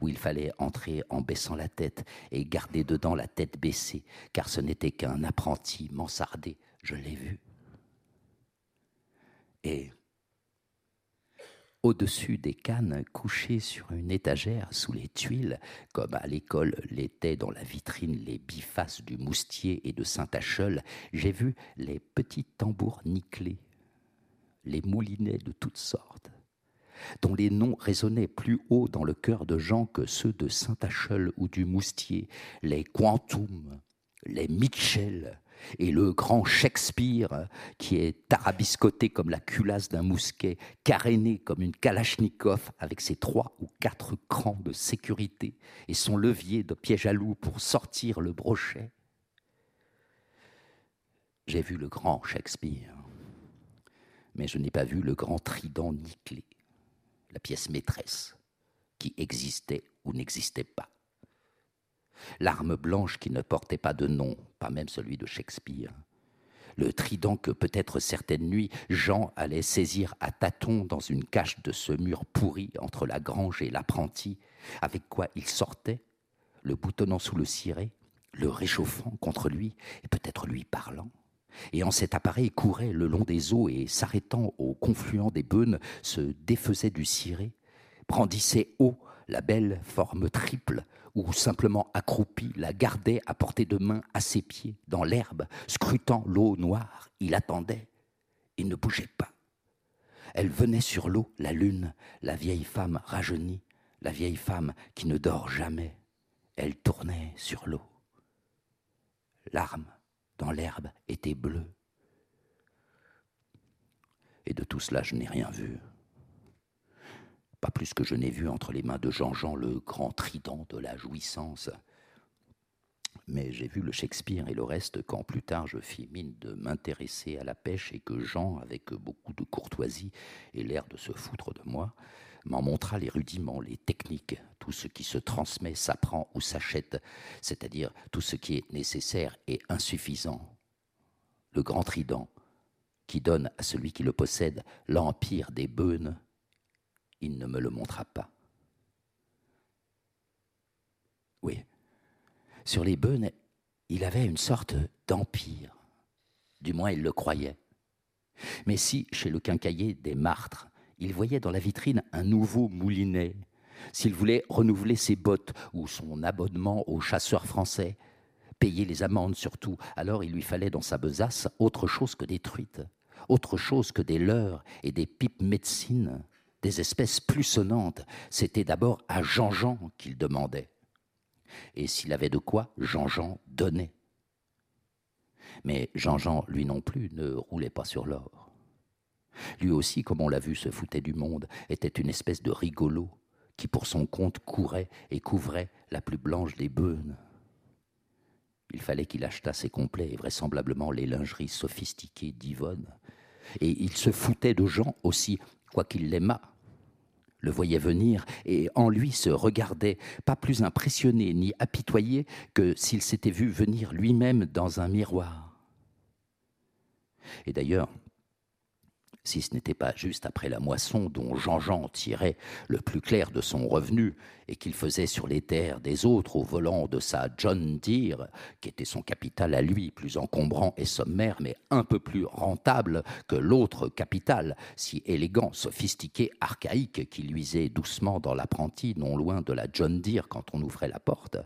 où il fallait entrer en baissant la tête et garder dedans la tête baissée, car ce n'était qu'un apprenti mansardé, je l'ai vu. Et au-dessus des cannes couchées sur une étagère sous les tuiles, comme à l'école l'étaient dans la vitrine les bifaces du Moustier et de Saint-Acheul, j'ai vu les petits tambours nickelés, les moulinets de toutes sortes, dont les noms résonnaient plus haut dans le cœur de Jean que ceux de Saint-Acheul ou du Moustier, les Quantum, les Mitchell et le grand Shakespeare, qui est tarabiscoté comme la culasse d'un mousquet, caréné comme une kalachnikov avec ses trois ou quatre crans de sécurité et son levier de piège à loup pour sortir le brochet. J'ai vu le grand Shakespeare, mais je n'ai pas vu le grand trident nickelé la pièce maîtresse, qui existait ou n'existait pas. L'arme blanche qui ne portait pas de nom, pas même celui de Shakespeare. Le trident que peut-être certaines nuits Jean allait saisir à tâtons dans une cache de ce mur pourri entre la grange et l'apprenti, avec quoi il sortait, le boutonnant sous le ciré, le réchauffant contre lui et peut-être lui parlant et en cet appareil courait le long des eaux et s'arrêtant au confluent des beunes, se défaisait du ciré, brandissait haut la belle forme triple, ou simplement accroupi, la gardait à portée de main à ses pieds, dans l'herbe, scrutant l'eau noire. Il attendait. Il ne bougeait pas. Elle venait sur l'eau, la lune, la vieille femme rajeunie, la vieille femme qui ne dort jamais. Elle tournait sur l'eau. L'arme dans l'herbe était bleu. Et de tout cela, je n'ai rien vu. Pas plus que je n'ai vu entre les mains de Jean-Jean le grand trident de la jouissance. Mais j'ai vu le Shakespeare et le reste quand plus tard je fis mine de m'intéresser à la pêche et que Jean, avec beaucoup de courtoisie et l'air de se foutre de moi, m'en montra les rudiments, les techniques, tout ce qui se transmet, s'apprend ou s'achète, c'est-à-dire tout ce qui est nécessaire et insuffisant. Le grand trident, qui donne à celui qui le possède l'empire des beunes, il ne me le montra pas. Oui, sur les beunes, il avait une sorte d'empire, du moins il le croyait. Mais si, chez le quincailler des martres, il voyait dans la vitrine un nouveau moulinet. S'il voulait renouveler ses bottes ou son abonnement aux chasseurs français, payer les amendes surtout, alors il lui fallait dans sa besace autre chose que des truites, autre chose que des leurres et des pipes médecines, des espèces plus sonnantes. C'était d'abord à Jean-Jean qu'il demandait. Et s'il avait de quoi, Jean-Jean donnait. Mais Jean-Jean, lui non plus, ne roulait pas sur l'or. Lui aussi, comme on l'a vu, se foutait du monde, était une espèce de rigolo qui pour son compte courait et couvrait la plus blanche des beunes. Il fallait qu'il achetât ses complets et vraisemblablement les lingeries sophistiquées d'Yvonne. Et il se foutait de Jean aussi, quoiqu'il l'aimât, le voyait venir et en lui se regardait, pas plus impressionné ni apitoyé que s'il s'était vu venir lui-même dans un miroir. Et d'ailleurs, si ce n'était pas juste après la moisson dont Jean-Jean tirait le plus clair de son revenu et qu'il faisait sur les terres des autres au volant de sa John Deere, qui était son capital à lui, plus encombrant et sommaire, mais un peu plus rentable que l'autre capital, si élégant, sophistiqué, archaïque, qui luisait doucement dans l'apprenti, non loin de la John Deere quand on ouvrait la porte,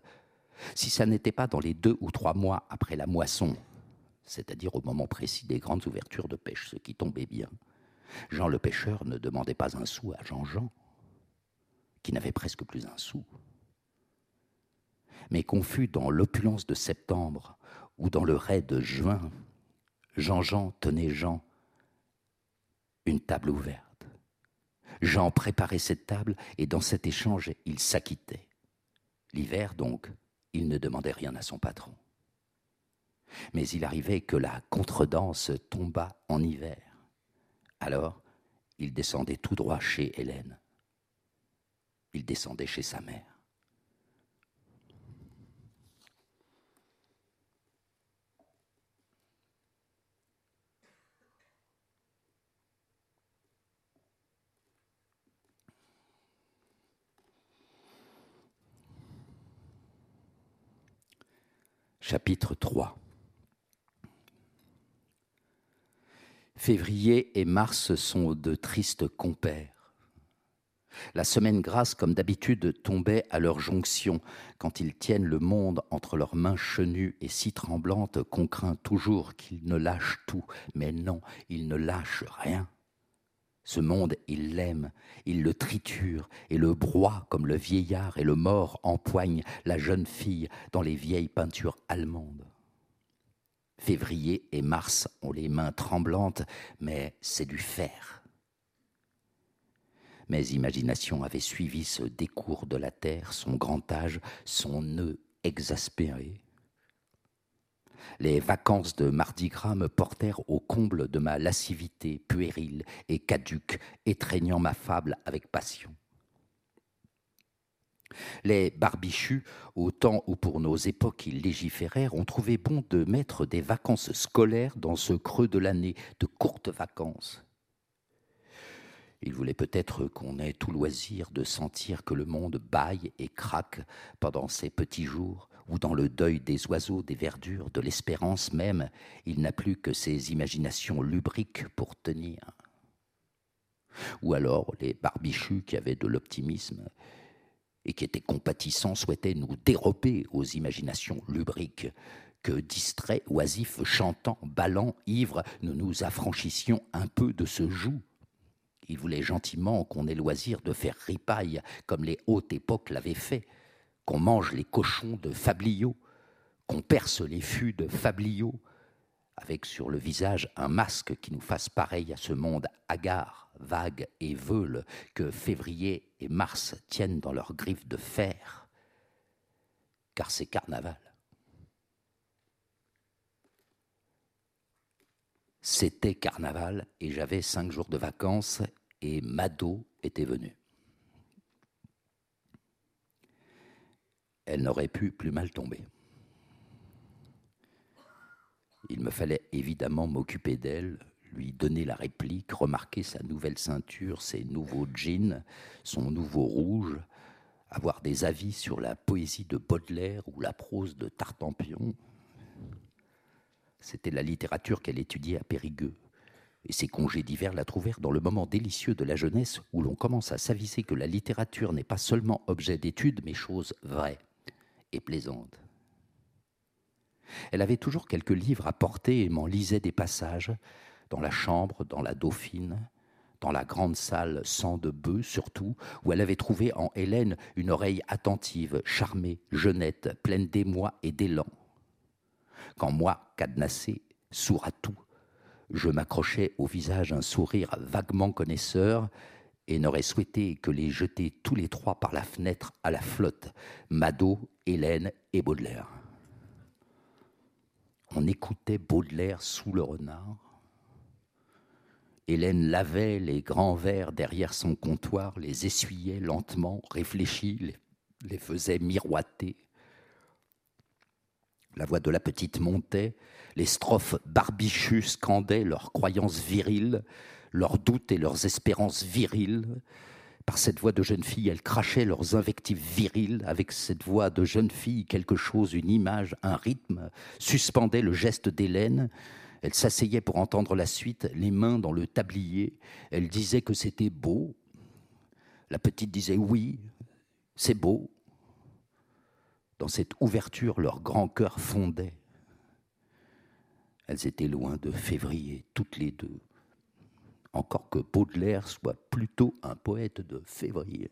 si ça n'était pas dans les deux ou trois mois après la moisson, c'est-à-dire au moment précis des grandes ouvertures de pêche, ce qui tombait bien, Jean le pêcheur ne demandait pas un sou à Jean-Jean, qui n'avait presque plus un sou. Mais qu'on fût dans l'opulence de septembre ou dans le raid de juin, Jean-Jean tenait Jean une table ouverte. Jean préparait cette table et dans cet échange, il s'acquittait. L'hiver, donc, il ne demandait rien à son patron. Mais il arrivait que la contredanse tombât en hiver. Alors, il descendait tout droit chez Hélène. Il descendait chez sa mère. Chapitre 3 Février et mars sont de tristes compères. La semaine grasse, comme d'habitude, tombait à leur jonction, quand ils tiennent le monde entre leurs mains chenues et si tremblantes qu'on craint toujours qu'ils ne lâchent tout. Mais non, ils ne lâchent rien. Ce monde, il l'aime, il le triture et le broie comme le vieillard et le mort empoignent la jeune fille dans les vieilles peintures allemandes. Février et mars ont les mains tremblantes, mais c'est du fer. Mais imagination avait suivi ce décours de la terre, son grand âge, son nœud exaspéré, les vacances de Mardi Gras me portèrent au comble de ma lascivité puérile et caduque, étreignant ma fable avec passion. Les barbichus, au temps où pour nos époques ils légiférèrent, ont trouvé bon de mettre des vacances scolaires dans ce creux de l'année, de courtes vacances. Ils voulaient peut-être qu'on ait tout loisir de sentir que le monde baille et craque pendant ces petits jours, où dans le deuil des oiseaux, des verdures, de l'espérance même, il n'a plus que ses imaginations lubriques pour tenir. Ou alors les barbichus qui avaient de l'optimisme et qui étaient compatissants souhaitaient nous dérober aux imaginations lubriques, que distraits, oisifs, chantants, ballants, ivres, nous nous affranchissions un peu de ce joug. Ils voulaient gentiment qu'on ait loisir de faire ripaille, comme les hautes époques l'avaient fait, qu'on mange les cochons de Fabliau, qu'on perce les fûts de Fabliau, avec sur le visage un masque qui nous fasse pareil à ce monde hagard, vague et veule que février et mars tiennent dans leurs griffes de fer, car c'est carnaval. C'était carnaval et j'avais cinq jours de vacances et Mado était venu. elle n'aurait pu plus mal tomber. Il me fallait évidemment m'occuper d'elle, lui donner la réplique, remarquer sa nouvelle ceinture, ses nouveaux jeans, son nouveau rouge, avoir des avis sur la poésie de Baudelaire ou la prose de Tartampion. C'était la littérature qu'elle étudiait à Périgueux. Et ses congés d'hiver la trouvèrent dans le moment délicieux de la jeunesse où l'on commence à s'aviser que la littérature n'est pas seulement objet d'étude, mais chose vraie et plaisante. Elle avait toujours quelques livres à porter et m'en lisait des passages, dans la chambre, dans la Dauphine, dans la grande salle sans de bœufs surtout, où elle avait trouvé en Hélène une oreille attentive, charmée, jeunette, pleine d'émoi et d'élan. Quand moi, cadenassé, sourd à tout, je m'accrochais au visage un sourire vaguement connaisseur, et n'aurait souhaité que les jeter tous les trois par la fenêtre à la flotte, Mado, Hélène et Baudelaire. On écoutait Baudelaire sous le renard. Hélène lavait les grands verres derrière son comptoir, les essuyait lentement, réfléchit, les, faisait miroiter. La voix de la petite montait, les strophes barbichus scandaient leurs croyances viriles, leurs doutes et leurs espérances viriles. Par cette voix de jeune fille, elles crachaient leurs invectives viriles. Avec cette voix de jeune fille, quelque chose, une image, un rythme, suspendait le geste d'Hélène. Elle s'asseyait pour entendre la suite, les mains dans le tablier. Elle disait que c'était beau. La petite disait oui, c'est beau. Dans cette ouverture, leur grand cœur fondait. Elles étaient loin de février, toutes les deux encore que Baudelaire soit plutôt un poète de février.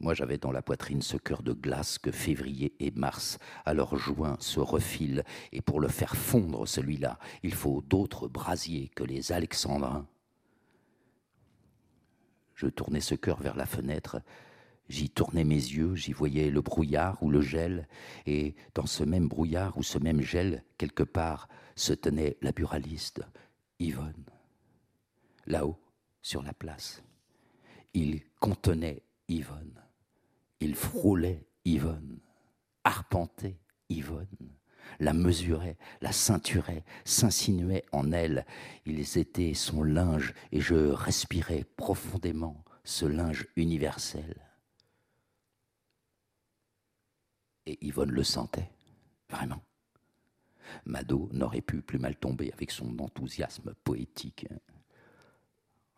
Moi j'avais dans la poitrine ce cœur de glace que février et mars à leurs joints se refilent, et pour le faire fondre celui-là, il faut d'autres brasiers que les alexandrins. Je tournai ce cœur vers la fenêtre, J'y tournais mes yeux, j'y voyais le brouillard ou le gel, et dans ce même brouillard ou ce même gel, quelque part, se tenait la buraliste, Yvonne. Là-haut, sur la place, il contenait Yvonne, il frôlait Yvonne, arpentait Yvonne, la mesurait, la ceinturait, s'insinuait en elle. Ils étaient son linge, et je respirais profondément ce linge universel. Et Yvonne le sentait, vraiment. Mado n'aurait pu plus mal tomber avec son enthousiasme poétique.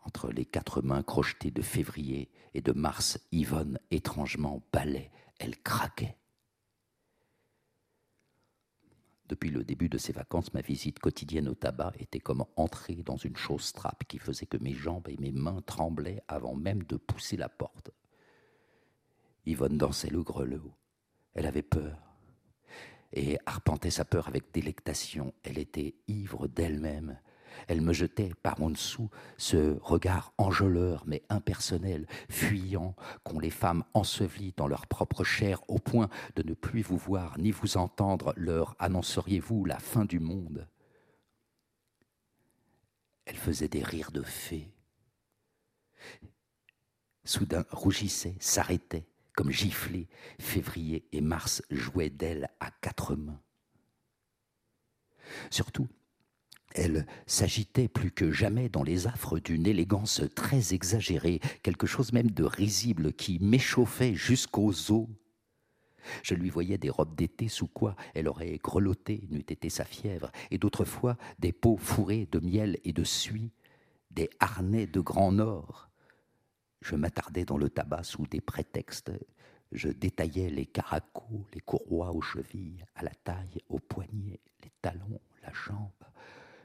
Entre les quatre mains crochetées de février et de mars, Yvonne étrangement balait, elle craquait. Depuis le début de ces vacances, ma visite quotidienne au tabac était comme entrer dans une chose trappe qui faisait que mes jambes et mes mains tremblaient avant même de pousser la porte. Yvonne dansait le grelot. Elle avait peur et arpentait sa peur avec délectation. Elle était ivre d'elle-même. Elle me jetait par en dessous ce regard enjôleur mais impersonnel, fuyant, qu'ont les femmes ensevelies dans leur propre chair au point de ne plus vous voir ni vous entendre, leur annonceriez-vous la fin du monde? Elle faisait des rires de fées. Soudain rougissait, s'arrêtait, comme giflé, février et mars jouaient d'elle à quatre mains. Surtout, elle s'agitait plus que jamais dans les affres d'une élégance très exagérée, quelque chose même de risible qui m'échauffait jusqu'aux os. Je lui voyais des robes d'été sous quoi elle aurait grelotté, n'eût été sa fièvre, et d'autres fois des peaux fourrées de miel et de suie, des harnais de grand nord, je m'attardais dans le tabac sous des prétextes. Je détaillais les caracos, les courroies aux chevilles, à la taille, aux poignets, les talons, la jambe.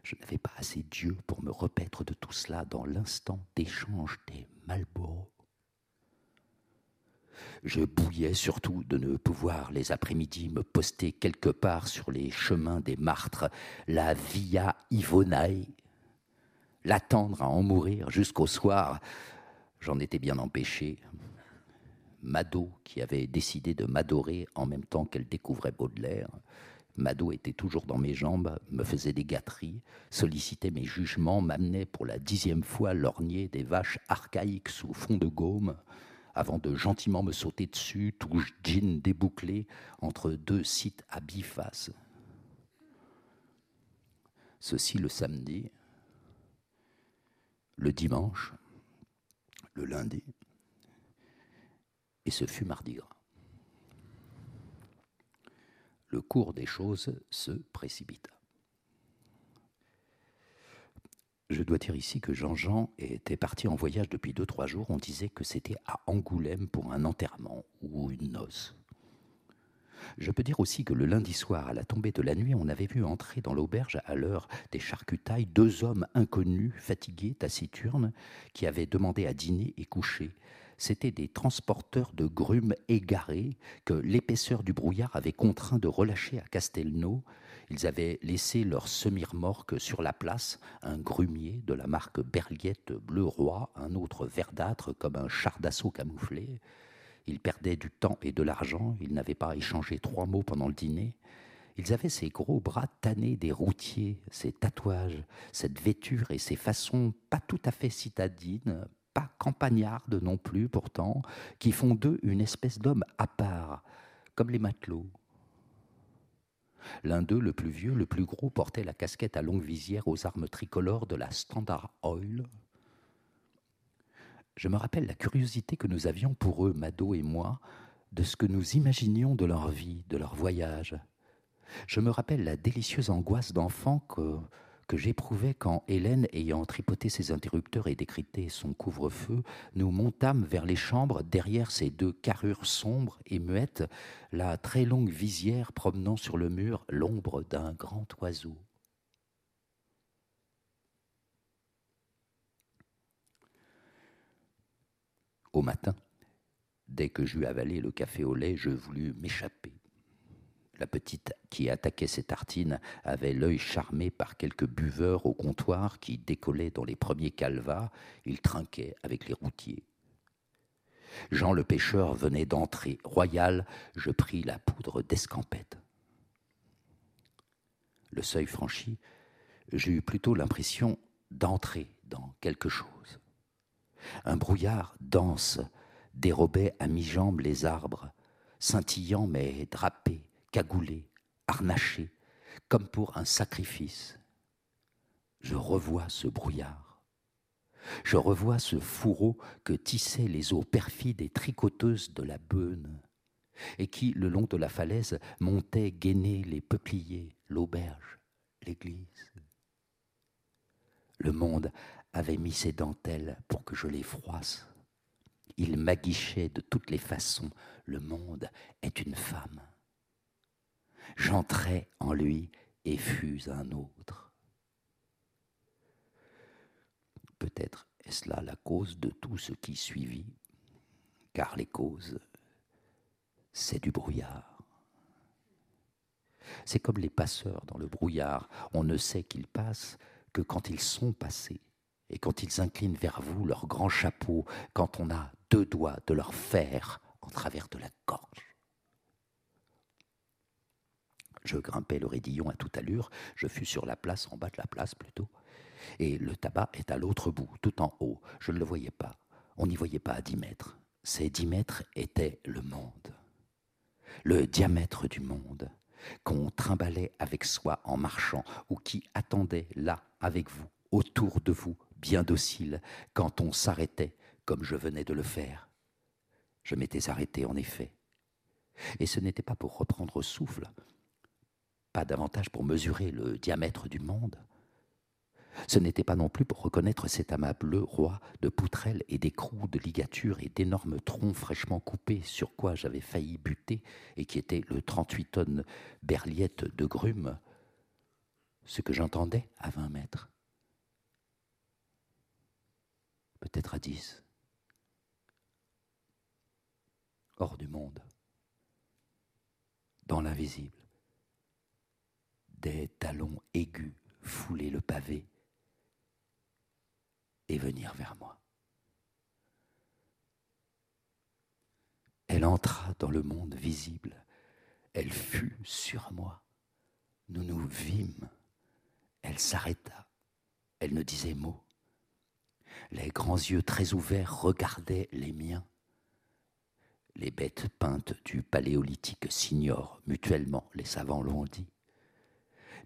Je n'avais pas assez d'yeux pour me repaître de tout cela dans l'instant d'échange des Malboros. Je bouillais surtout de ne pouvoir les après-midi me poster quelque part sur les chemins des martres, la Via Ivonae, l'attendre à en mourir jusqu'au soir, J'en étais bien empêché. Mado, qui avait décidé de m'adorer en même temps qu'elle découvrait Baudelaire, Mado était toujours dans mes jambes, me faisait des gâteries, sollicitait mes jugements, m'amenait pour la dixième fois lorgner des vaches archaïques sous fond de gaume, avant de gentiment me sauter dessus, tout jean débouclé, entre deux sites à biface. Ceci le samedi. Le dimanche, le lundi, et ce fut mardi gras. Le cours des choses se précipita. Je dois dire ici que Jean-Jean était parti en voyage depuis deux, trois jours. On disait que c'était à Angoulême pour un enterrement ou une noce. Je peux dire aussi que le lundi soir, à la tombée de la nuit, on avait vu entrer dans l'auberge à l'heure des charcutailles deux hommes inconnus, fatigués, taciturnes, qui avaient demandé à dîner et coucher. C'étaient des transporteurs de grumes égarés que l'épaisseur du brouillard avait contraint de relâcher à Castelnau. Ils avaient laissé leur semi-remorque sur la place, un grumier de la marque Berliette Bleu Roi, un autre verdâtre comme un char d'assaut camouflé. Ils perdaient du temps et de l'argent, ils n'avaient pas échangé trois mots pendant le dîner. Ils avaient ces gros bras tannés des routiers, ces tatouages, cette vêture et ces façons pas tout à fait citadines, pas campagnardes non plus pourtant, qui font d'eux une espèce d'homme à part, comme les matelots. L'un d'eux, le plus vieux, le plus gros, portait la casquette à longue visière aux armes tricolores de la Standard Oil, je me rappelle la curiosité que nous avions pour eux, Mado et moi, de ce que nous imaginions de leur vie, de leur voyage. Je me rappelle la délicieuse angoisse d'enfant que, que j'éprouvais quand Hélène, ayant tripoté ses interrupteurs et décrypté son couvre-feu, nous montâmes vers les chambres derrière ces deux carrures sombres et muettes, la très longue visière promenant sur le mur l'ombre d'un grand oiseau. Au matin, dès que j'eus avalé le café au lait, je voulus m'échapper. La petite qui attaquait ses tartines avait l'œil charmé par quelques buveurs au comptoir qui décollaient dans les premiers calvas. Ils trinquaient avec les routiers. Jean le pêcheur venait d'entrer. Royal, je pris la poudre d'escampette. Le seuil franchi, j'ai eu plutôt l'impression d'entrer dans quelque chose. Un brouillard dense dérobait à mi-jambe les arbres, scintillant mais drapés, cagoulés, harnachés, comme pour un sacrifice. Je revois ce brouillard. Je revois ce fourreau que tissaient les eaux perfides et tricoteuses de la Beune, et qui, le long de la falaise, montait gainer les peupliers, l'auberge, l'église. Le monde avait mis ses dentelles pour que je les froisse. Il m'aguichait de toutes les façons. Le monde est une femme. J'entrais en lui et fus un autre. Peut-être est-ce là la cause de tout ce qui suivit, car les causes, c'est du brouillard. C'est comme les passeurs dans le brouillard, on ne sait qu'ils passent que quand ils sont passés, et quand ils inclinent vers vous leur grand chapeau, quand on a deux doigts de leur faire en travers de la gorge. Je grimpais le raidillon à toute allure, je fus sur la place, en bas de la place plutôt, et le tabac est à l'autre bout, tout en haut. Je ne le voyais pas, on n'y voyait pas à dix mètres. Ces dix mètres étaient le monde, le diamètre du monde, qu'on trimballait avec soi en marchant, ou qui attendait là, avec vous, autour de vous, bien docile, quand on s'arrêtait, comme je venais de le faire. Je m'étais arrêté, en effet. Et ce n'était pas pour reprendre souffle, pas davantage pour mesurer le diamètre du monde. Ce n'était pas non plus pour reconnaître cet amas bleu roi de poutrelles et d'écrous, de ligatures et d'énormes troncs fraîchement coupés sur quoi j'avais failli buter et qui était le 38 tonnes berliette de grumes, ce que j'entendais à 20 mètres. Peut-être à 10. Hors du monde. Dans l'invisible des talons aigus fouler le pavé et venir vers moi. Elle entra dans le monde visible, elle fut sur moi, nous nous vîmes, elle s'arrêta, elle ne disait mot. Les grands yeux très ouverts regardaient les miens. Les bêtes peintes du paléolithique s'ignorent mutuellement, les savants l'ont dit.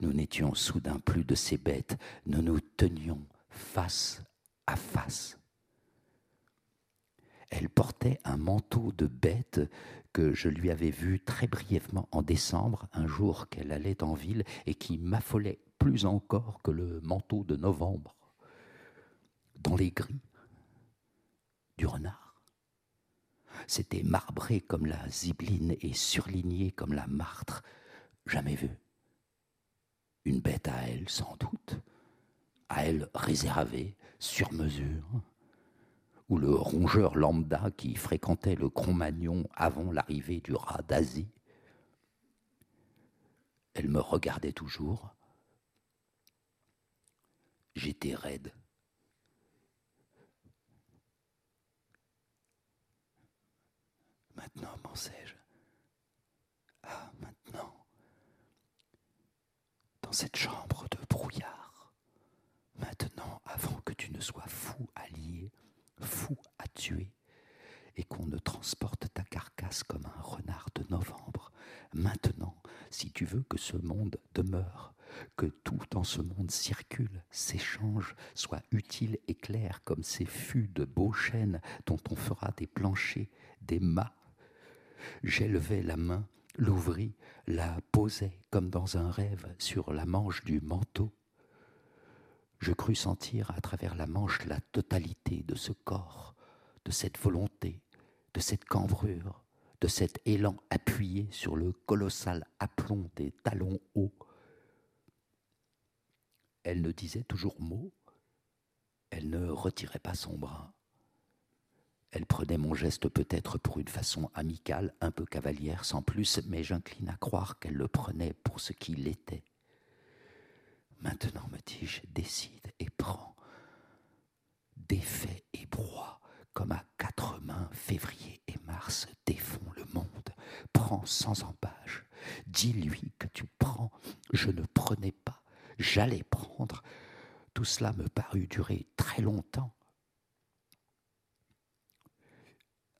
Nous n'étions soudain plus de ces bêtes, nous nous tenions face à face. Elle portait un manteau de bête que je lui avais vu très brièvement en décembre, un jour qu'elle allait en ville, et qui m'affolait plus encore que le manteau de novembre. Dans les gris du renard. C'était marbré comme la zibeline et surligné comme la martre, jamais vu une bête à elle, sans doute, à elle réservée, sur mesure, ou le rongeur lambda qui fréquentait le Cro-Magnon avant l'arrivée du rat d'Asie. Elle me regardait toujours. J'étais raide. Maintenant, pensais-je maintenant dans cette chambre de brouillard. Maintenant, avant que tu ne sois fou à lier, fou à tuer, et qu'on ne transporte ta carcasse comme un renard de novembre, maintenant, si tu veux que ce monde demeure, que tout dans ce monde circule, s'échange, soit utile et clair comme ces fûts de beaux chênes dont on fera des planchers, des mâts, j'élevais la main l'ouvrit, la posait comme dans un rêve sur la manche du manteau. Je crus sentir à travers la manche la totalité de ce corps, de cette volonté, de cette cambrure, de cet élan appuyé sur le colossal aplomb des talons hauts. Elle ne disait toujours mot, elle ne retirait pas son bras. Elle prenait mon geste peut-être pour une façon amicale, un peu cavalière sans plus, mais j'incline à croire qu'elle le prenait pour ce qu'il était. Maintenant, me dis-je, décide et prends. Défait et broie comme à quatre mains février. prends sans embâche. Dis-lui que tu prends. Je ne prenais pas. J'allais prendre. Tout cela me parut durer très longtemps.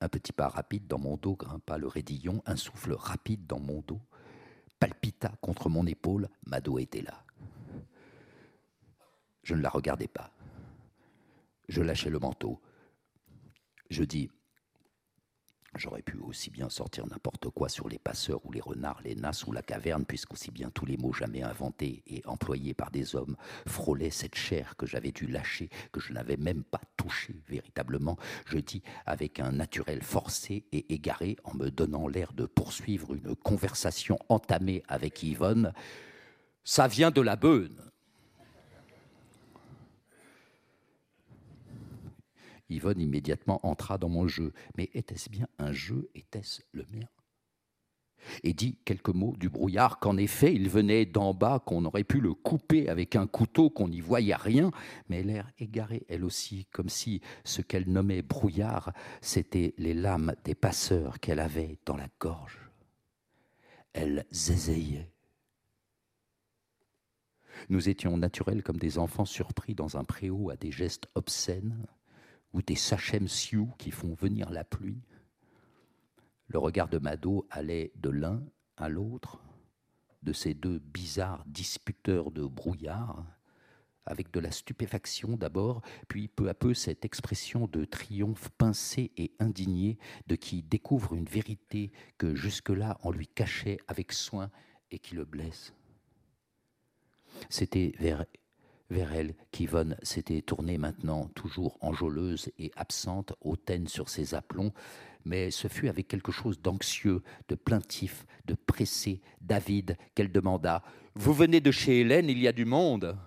Un petit pas rapide dans mon dos grimpa le raidillon, un souffle rapide dans mon dos palpita contre mon épaule. Mado était là. Je ne la regardais pas. Je lâchai le manteau. Je dis J'aurais pu aussi bien sortir n'importe quoi sur les passeurs ou les renards, les nasses ou la caverne, puisqu'aussi bien tous les mots jamais inventés et employés par des hommes frôlaient cette chair que j'avais dû lâcher, que je n'avais même pas touchée véritablement. Je dis avec un naturel forcé et égaré, en me donnant l'air de poursuivre une conversation entamée avec Yvonne Ça vient de la Beune. Yvonne immédiatement entra dans mon jeu. Mais était-ce bien un jeu? Était-ce le mien? Et dit quelques mots du brouillard, qu'en effet il venait d'en bas, qu'on aurait pu le couper avec un couteau, qu'on n'y voyait rien, mais l'air égaré elle aussi, comme si ce qu'elle nommait brouillard, c'était les lames des passeurs qu'elle avait dans la gorge. Elle zézayait. Nous étions naturels comme des enfants surpris dans un préau à des gestes obscènes ou des sachem sioux qui font venir la pluie. Le regard de Mado allait de l'un à l'autre, de ces deux bizarres disputeurs de brouillard, avec de la stupéfaction d'abord, puis peu à peu cette expression de triomphe pincé et indigné de qui découvre une vérité que jusque-là on lui cachait avec soin et qui le blesse. C'était vers vers elle qu'Yvonne s'était tournée maintenant, toujours enjôleuse et absente, hautaine sur ses aplombs, mais ce fut avec quelque chose d'anxieux, de plaintif, de pressé, d'avide, qu'elle demanda Vous venez de chez Hélène, il y a du monde?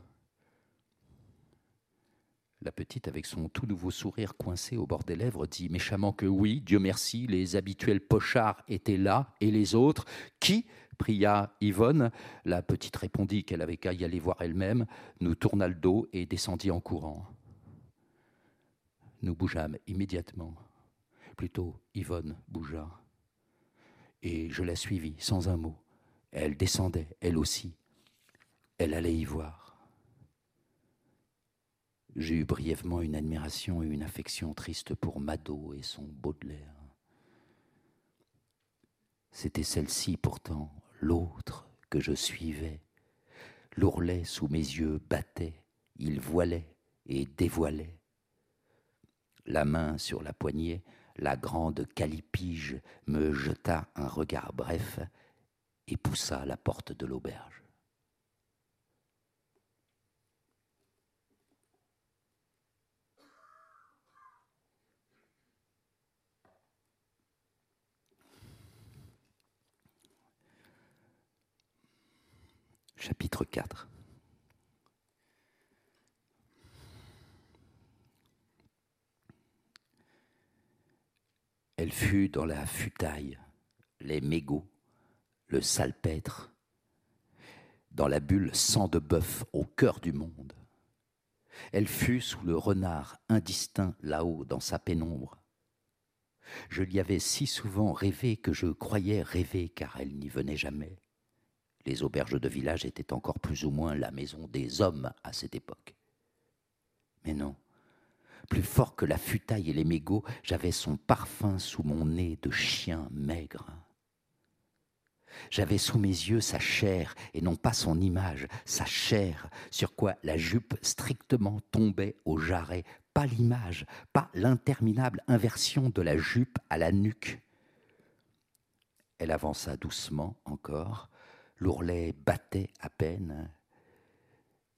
La petite, avec son tout nouveau sourire coincé au bord des lèvres, dit méchamment que oui, Dieu merci, les habituels pochards étaient là, et les autres, qui pria Yvonne. La petite répondit qu'elle avait qu'à y aller voir elle-même, nous tourna le dos et descendit en courant. Nous bougeâmes immédiatement. Plutôt, Yvonne bougea. Et je la suivis sans un mot. Elle descendait, elle aussi. Elle allait y voir. J'ai eu brièvement une admiration et une affection triste pour Mado et son Baudelaire. C'était celle-ci pourtant, l'autre que je suivais. L'ourlet sous mes yeux battait, il voilait et dévoilait. La main sur la poignée, la grande calipige me jeta un regard bref et poussa la porte de l'auberge. Chapitre 4. Elle fut dans la futaille, les mégots, le salpêtre, dans la bulle sang de bœuf au cœur du monde. Elle fut sous le renard indistinct là-haut dans sa pénombre. Je l'y avais si souvent rêvé que je croyais rêver car elle n'y venait jamais. Les auberges de village étaient encore plus ou moins la maison des hommes à cette époque. Mais non, plus fort que la futaille et les mégots, j'avais son parfum sous mon nez de chien maigre. J'avais sous mes yeux sa chair, et non pas son image, sa chair, sur quoi la jupe strictement tombait au jarret, pas l'image, pas l'interminable inversion de la jupe à la nuque. Elle avança doucement encore, L'ourlet battait à peine.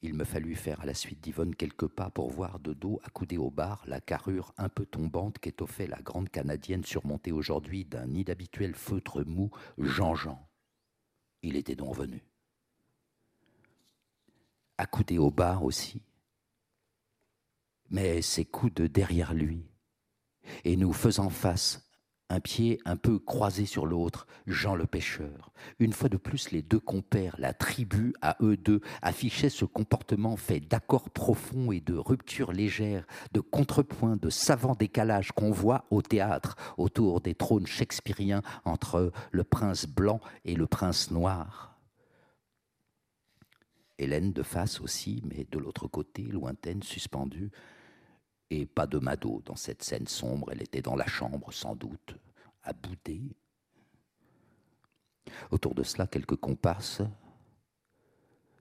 Il me fallut faire à la suite d'Yvonne quelques pas pour voir de dos accoudé au bar la carrure un peu tombante qu'étoffait la grande canadienne surmontée aujourd'hui d'un inhabituel feutre mou Jean-Jean. Il était donc venu. Accoudé au bar aussi, mais ses coudes derrière lui, et nous faisant face un pied un peu croisé sur l'autre, Jean le pêcheur. Une fois de plus, les deux compères, la tribu à eux deux, affichaient ce comportement fait d'accords profonds et de ruptures légères, de contrepoints, de savants décalages qu'on voit au théâtre autour des trônes shakespeariens entre le prince blanc et le prince noir. Hélène de face aussi, mais de l'autre côté, lointaine, suspendue, et pas de Mado dans cette scène sombre. Elle était dans la chambre, sans doute, à bouder. Autour de cela, quelques comparses,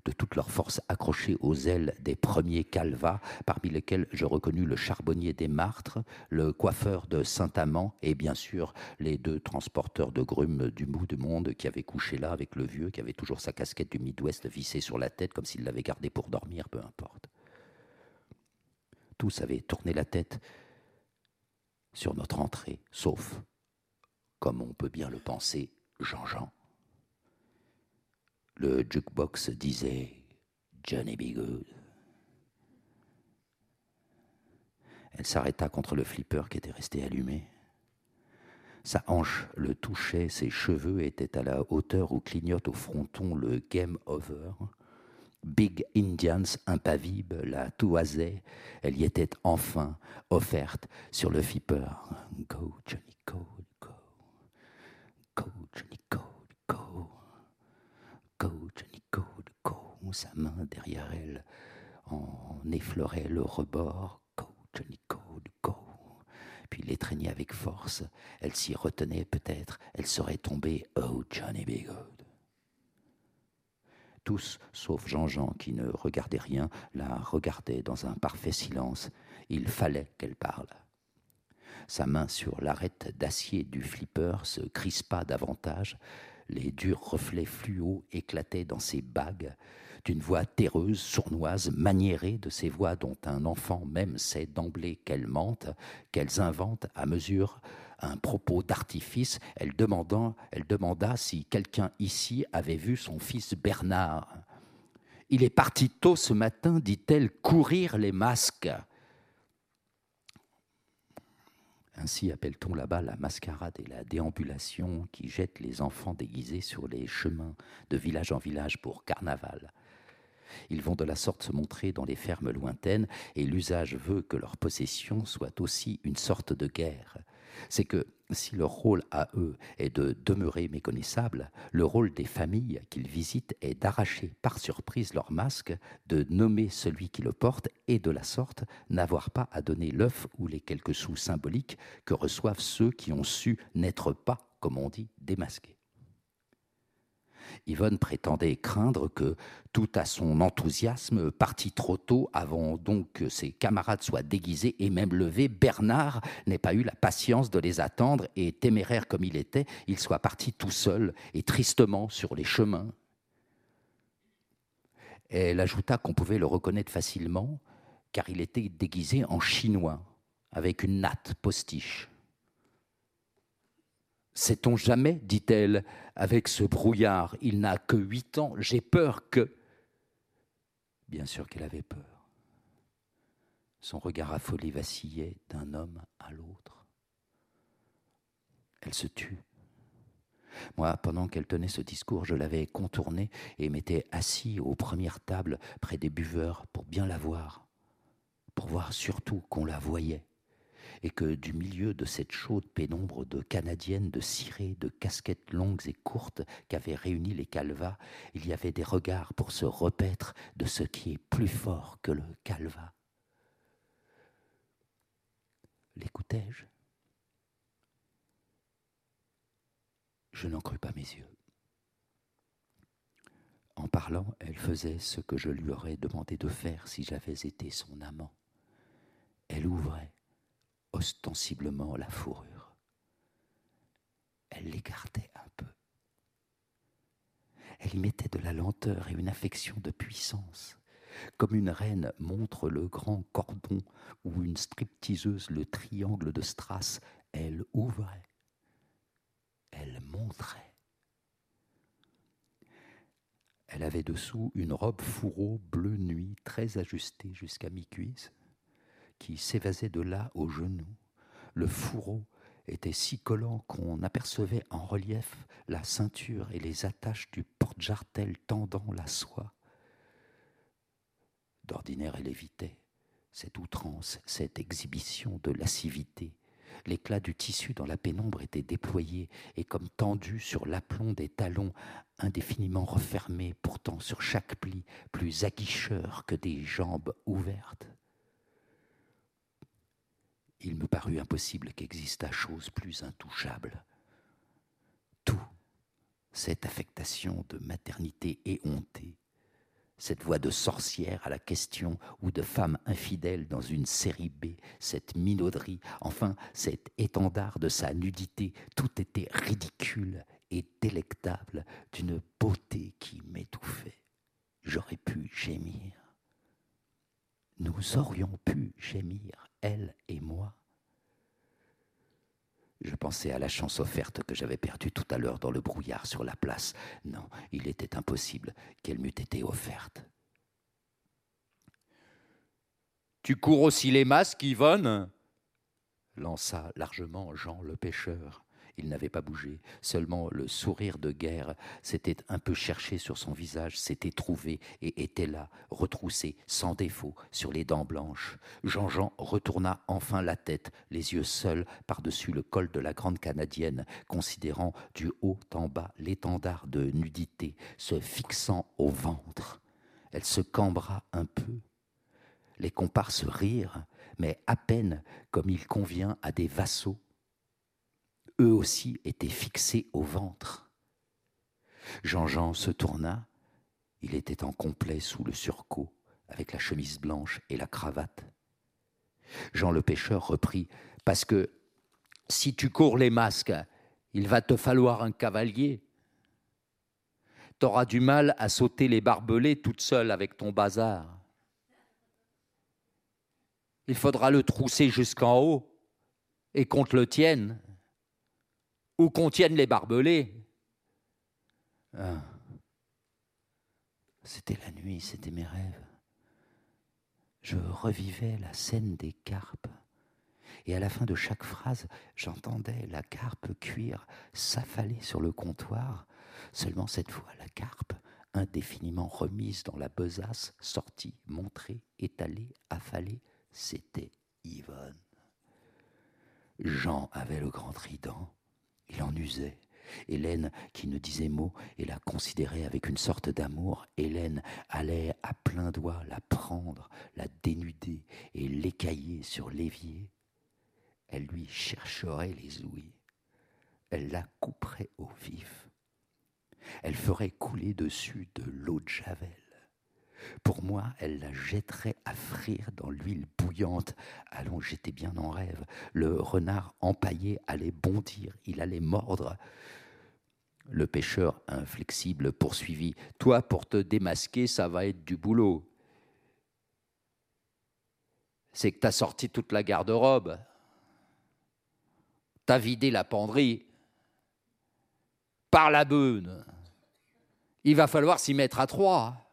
de toute leur force accrochés aux ailes des premiers calvas, parmi lesquels je reconnus le charbonnier des Martres, le coiffeur de Saint-Amand et bien sûr les deux transporteurs de grumes du bout du monde qui avaient couché là avec le vieux qui avait toujours sa casquette du Midwest vissée sur la tête comme s'il l'avait gardée pour dormir, peu importe tous avaient tourné la tête sur notre entrée, sauf, comme on peut bien le penser, Jean-Jean. Le jukebox disait Johnny Be Good. Elle s'arrêta contre le flipper qui était resté allumé. Sa hanche le touchait, ses cheveux étaient à la hauteur où clignote au fronton le Game Over. Big Indians impavible la toisait, elle y était enfin offerte sur le flipper. Go, Johnny, go, go. Go, Johnny, go, go. Go, Johnny, go, go. Sa main derrière elle en effleurait le rebord. Go, Johnny, go, go. Puis l'étreignait avec force. Elle s'y retenait peut-être. Elle serait tombée. Oh, Johnny, be good tous, sauf Jean-Jean qui ne regardait rien, la regardaient dans un parfait silence. Il fallait qu'elle parle. Sa main sur l'arête d'acier du flipper se crispa davantage. Les durs reflets fluo éclataient dans ses bagues d'une voix terreuse, sournoise, maniérée de ces voix dont un enfant même sait d'emblée qu'elles mentent, qu'elles inventent à mesure un propos d'artifice, elle, demanda si quelqu'un ici avait vu son fils Bernard. Il est parti tôt ce matin, dit-elle, courir les masques. Ainsi appelle-t-on là-bas la mascarade et la déambulation qui jette les enfants déguisés sur les chemins de village en village pour carnaval. Ils vont de la sorte se montrer dans les fermes lointaines, et l'usage veut que leur possession soit aussi une sorte de guerre c'est que si leur rôle à eux est de demeurer méconnaissables, le rôle des familles qu'ils visitent est d'arracher par surprise leur masque, de nommer celui qui le porte et de la sorte n'avoir pas à donner l'œuf ou les quelques sous symboliques que reçoivent ceux qui ont su n'être pas, comme on dit, démasqués. Yvonne prétendait craindre que, tout à son enthousiasme, parti trop tôt avant donc que ses camarades soient déguisés et même levés, Bernard n'ait pas eu la patience de les attendre et, téméraire comme il était, il soit parti tout seul et tristement sur les chemins. Elle ajouta qu'on pouvait le reconnaître facilement, car il était déguisé en chinois, avec une natte postiche. Sait-on jamais, dit-elle, avec ce brouillard, il n'a que huit ans, j'ai peur que... Bien sûr qu'elle avait peur. Son regard affolé vacillait d'un homme à l'autre. Elle se tut. Moi, pendant qu'elle tenait ce discours, je l'avais contournée et m'étais assis aux premières tables près des buveurs pour bien la voir, pour voir surtout qu'on la voyait et que du milieu de cette chaude pénombre de canadiennes, de cirés, de casquettes longues et courtes qu'avaient réunies les calvas, il y avait des regards pour se repaître de ce qui est plus fort que le calva. L'écoutais-je? Je n'en crus pas mes yeux. En parlant, elle faisait ce que je lui aurais demandé de faire si j'avais été son amant. Elle ouvrait, ostensiblement la fourrure. Elle l'écartait un peu. Elle y mettait de la lenteur et une affection de puissance, comme une reine montre le grand cordon ou une stripteaseuse le triangle de strass. Elle ouvrait, elle montrait. Elle avait dessous une robe fourreau bleu nuit très ajustée jusqu'à mi-cuisse qui s'évasait de là aux genoux. Le fourreau était si collant qu'on apercevait en relief la ceinture et les attaches du porte-jartel tendant la soie. D'ordinaire, elle évitait cette outrance, cette exhibition de lascivité. L'éclat du tissu dans la pénombre était déployé et comme tendu sur l'aplomb des talons indéfiniment refermés, pourtant sur chaque pli plus aguicheur que des jambes ouvertes. Il me parut impossible qu'existât chose plus intouchable. Tout, cette affectation de maternité éhontée, cette voix de sorcière à la question ou de femme infidèle dans une série B, cette minauderie, enfin cet étendard de sa nudité, tout était ridicule et délectable d'une beauté qui m'étouffait. J'aurais pu gémir. Nous aurions pu gémir, elle et moi. Je pensais à la chance offerte que j'avais perdue tout à l'heure dans le brouillard sur la place. Non, il était impossible qu'elle m'eût été offerte. Tu cours aussi les masques, Yvonne lança largement Jean le pêcheur. Il n'avait pas bougé, seulement le sourire de guerre s'était un peu cherché sur son visage, s'était trouvé et était là, retroussé, sans défaut, sur les dents blanches. Jean-Jean retourna enfin la tête, les yeux seuls par-dessus le col de la grande canadienne, considérant du haut en bas l'étendard de nudité, se fixant au ventre. Elle se cambra un peu. Les comparses rirent, mais à peine comme il convient à des vassaux eux aussi étaient fixés au ventre. Jean-Jean se tourna, il était en complet sous le surcot, avec la chemise blanche et la cravate. Jean le pêcheur reprit, parce que si tu cours les masques, il va te falloir un cavalier. T'auras du mal à sauter les barbelés toute seule avec ton bazar. Il faudra le trousser jusqu'en haut et qu'on te le tienne où contiennent les barbelés. Ah. C'était la nuit, c'était mes rêves. Je revivais la scène des carpes. Et à la fin de chaque phrase, j'entendais la carpe cuire, s'affaler sur le comptoir. Seulement cette fois, la carpe, indéfiniment remise dans la besace, sortie, montrée, étalée, affalée, c'était Yvonne. Jean avait le grand trident. Il en usait. Hélène, qui ne disait mot et la considérait avec une sorte d'amour, Hélène allait à plein doigt la prendre, la dénuder et l'écailler sur l'évier. Elle lui chercherait les ouïes. Elle la couperait au vif. Elle ferait couler dessus de l'eau de javel. Pour moi, elle la jetterait à frire dans l'huile bouillante. Allons, j'étais bien en rêve. Le renard empaillé allait bondir, il allait mordre. Le pêcheur inflexible poursuivit. Toi, pour te démasquer, ça va être du boulot. C'est que t'as sorti toute la garde-robe. T'as vidé la penderie. Par la beune. Il va falloir s'y mettre à trois.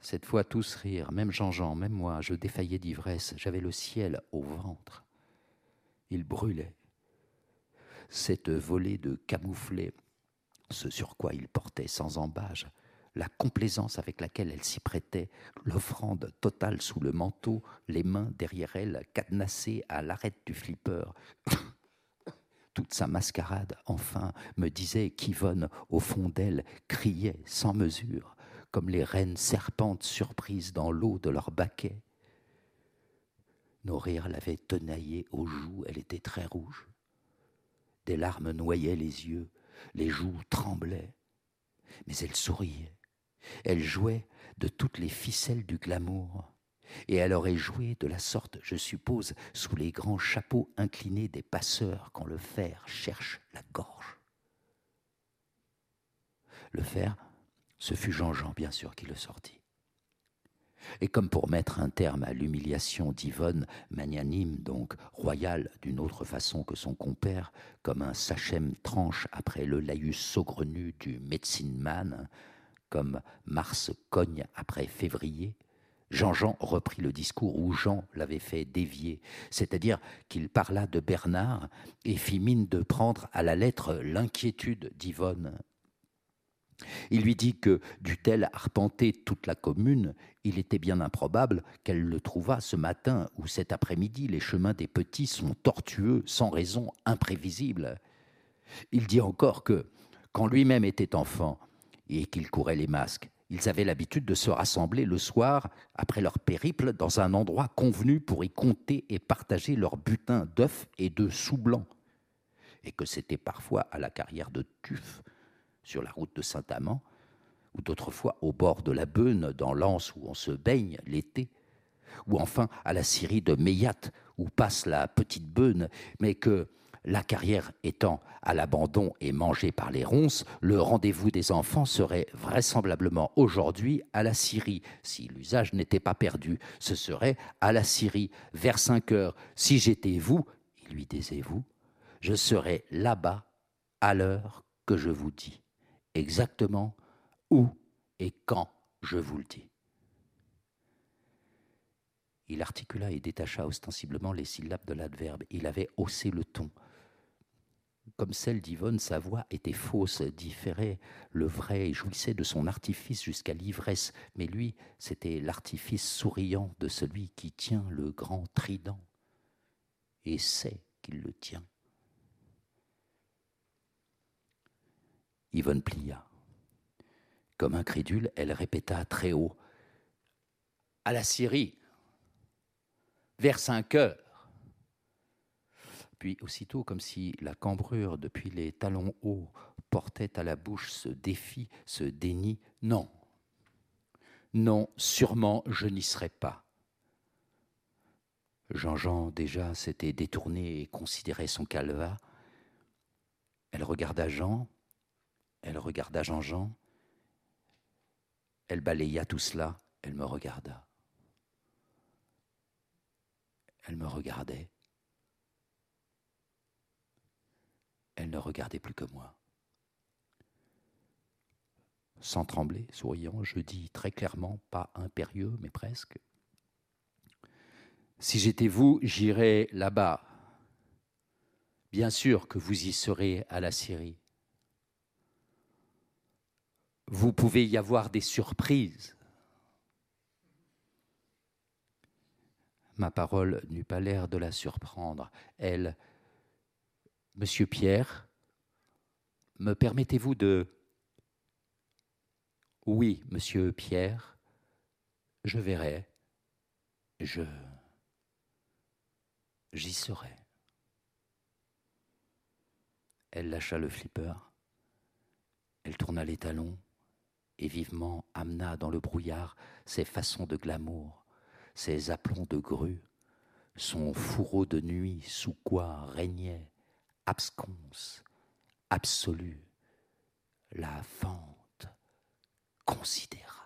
Cette fois, tous rirent, même Jean-Jean, même moi. Je défaillais d'ivresse. J'avais le ciel au ventre. Il brûlait. Cette volée de camouflés, ce sur quoi il portait sans embâge, la complaisance avec laquelle elle s'y prêtait, l'offrande totale sous le manteau, les mains derrière elle cadenassées à l'arête du flipper. Toute sa mascarade, enfin, me disait qu'Yvonne, au fond d'elle, criait sans mesure les reines serpentes surprises dans l'eau de leur baquet. Nos rires l'avaient tenaillée aux joues, elle était très rouge. Des larmes noyaient les yeux, les joues tremblaient, mais elle souriait. Elle jouait de toutes les ficelles du glamour, et elle aurait joué de la sorte, je suppose, sous les grands chapeaux inclinés des passeurs quand le fer cherche la gorge. Le fer, ce fut Jean-Jean, bien sûr, qui le sortit. Et comme pour mettre un terme à l'humiliation d'Yvonne, magnanime donc, royale d'une autre façon que son compère, comme un sachem tranche après le laïus saugrenu du médecine man, comme Mars cogne après février, Jean-Jean reprit le discours où Jean l'avait fait dévier, c'est-à-dire qu'il parla de Bernard et fit mine de prendre à la lettre l'inquiétude d'Yvonne. Il lui dit que, dût-elle arpenter toute la commune, il était bien improbable qu'elle le trouvât ce matin ou cet après-midi. Les chemins des petits sont tortueux, sans raison, imprévisibles. Il dit encore que, quand lui-même était enfant et qu'il courait les masques, ils avaient l'habitude de se rassembler le soir, après leur périple, dans un endroit convenu pour y compter et partager leur butin d'œufs et de sous blancs, et que c'était parfois à la carrière de Tuf, sur la route de Saint-Amand, ou d'autres fois au bord de la Beune, dans l'anse où on se baigne l'été, ou enfin à la scierie de Meillat, où passe la petite Beune, mais que la carrière étant à l'abandon et mangée par les ronces, le rendez-vous des enfants serait vraisemblablement aujourd'hui à la Syrie. Si l'usage n'était pas perdu, ce serait à la Syrie, vers cinq heures. Si j'étais vous, il lui disait vous, je serais là-bas à l'heure que je vous dis, exactement où et quand je vous le dis. Il articula et détacha ostensiblement les syllabes de l'adverbe. Il avait haussé le ton comme celle d'Yvonne, sa voix était fausse, différait le vrai jouissait de son artifice jusqu'à l'ivresse. Mais lui, c'était l'artifice souriant de celui qui tient le grand trident et sait qu'il le tient. Yvonne plia. Comme incrédule, elle répéta très haut À la Syrie, vers cinq heures. Puis aussitôt, comme si la cambrure depuis les talons hauts portait à la bouche ce défi, ce déni, non. Non, sûrement je n'y serai pas. Jean-Jean déjà s'était détourné et considérait son calva. Elle regarda Jean, elle regarda Jean-Jean, elle balaya tout cela, elle me regarda. Elle me regardait. Elle ne regardait plus que moi. Sans trembler, souriant, je dis très clairement, pas impérieux, mais presque. Si j'étais vous, j'irais là-bas. Bien sûr que vous y serez à la Syrie. Vous pouvez y avoir des surprises. Ma parole n'eut pas l'air de la surprendre. Elle Monsieur Pierre, me permettez-vous de... Oui, monsieur Pierre, je verrai, je... J'y serai. Elle lâcha le flipper, elle tourna les talons et vivement amena dans le brouillard ses façons de glamour, ses aplombs de grue, son fourreau de nuit sous quoi régnait absconce, absolue, la fente considérable.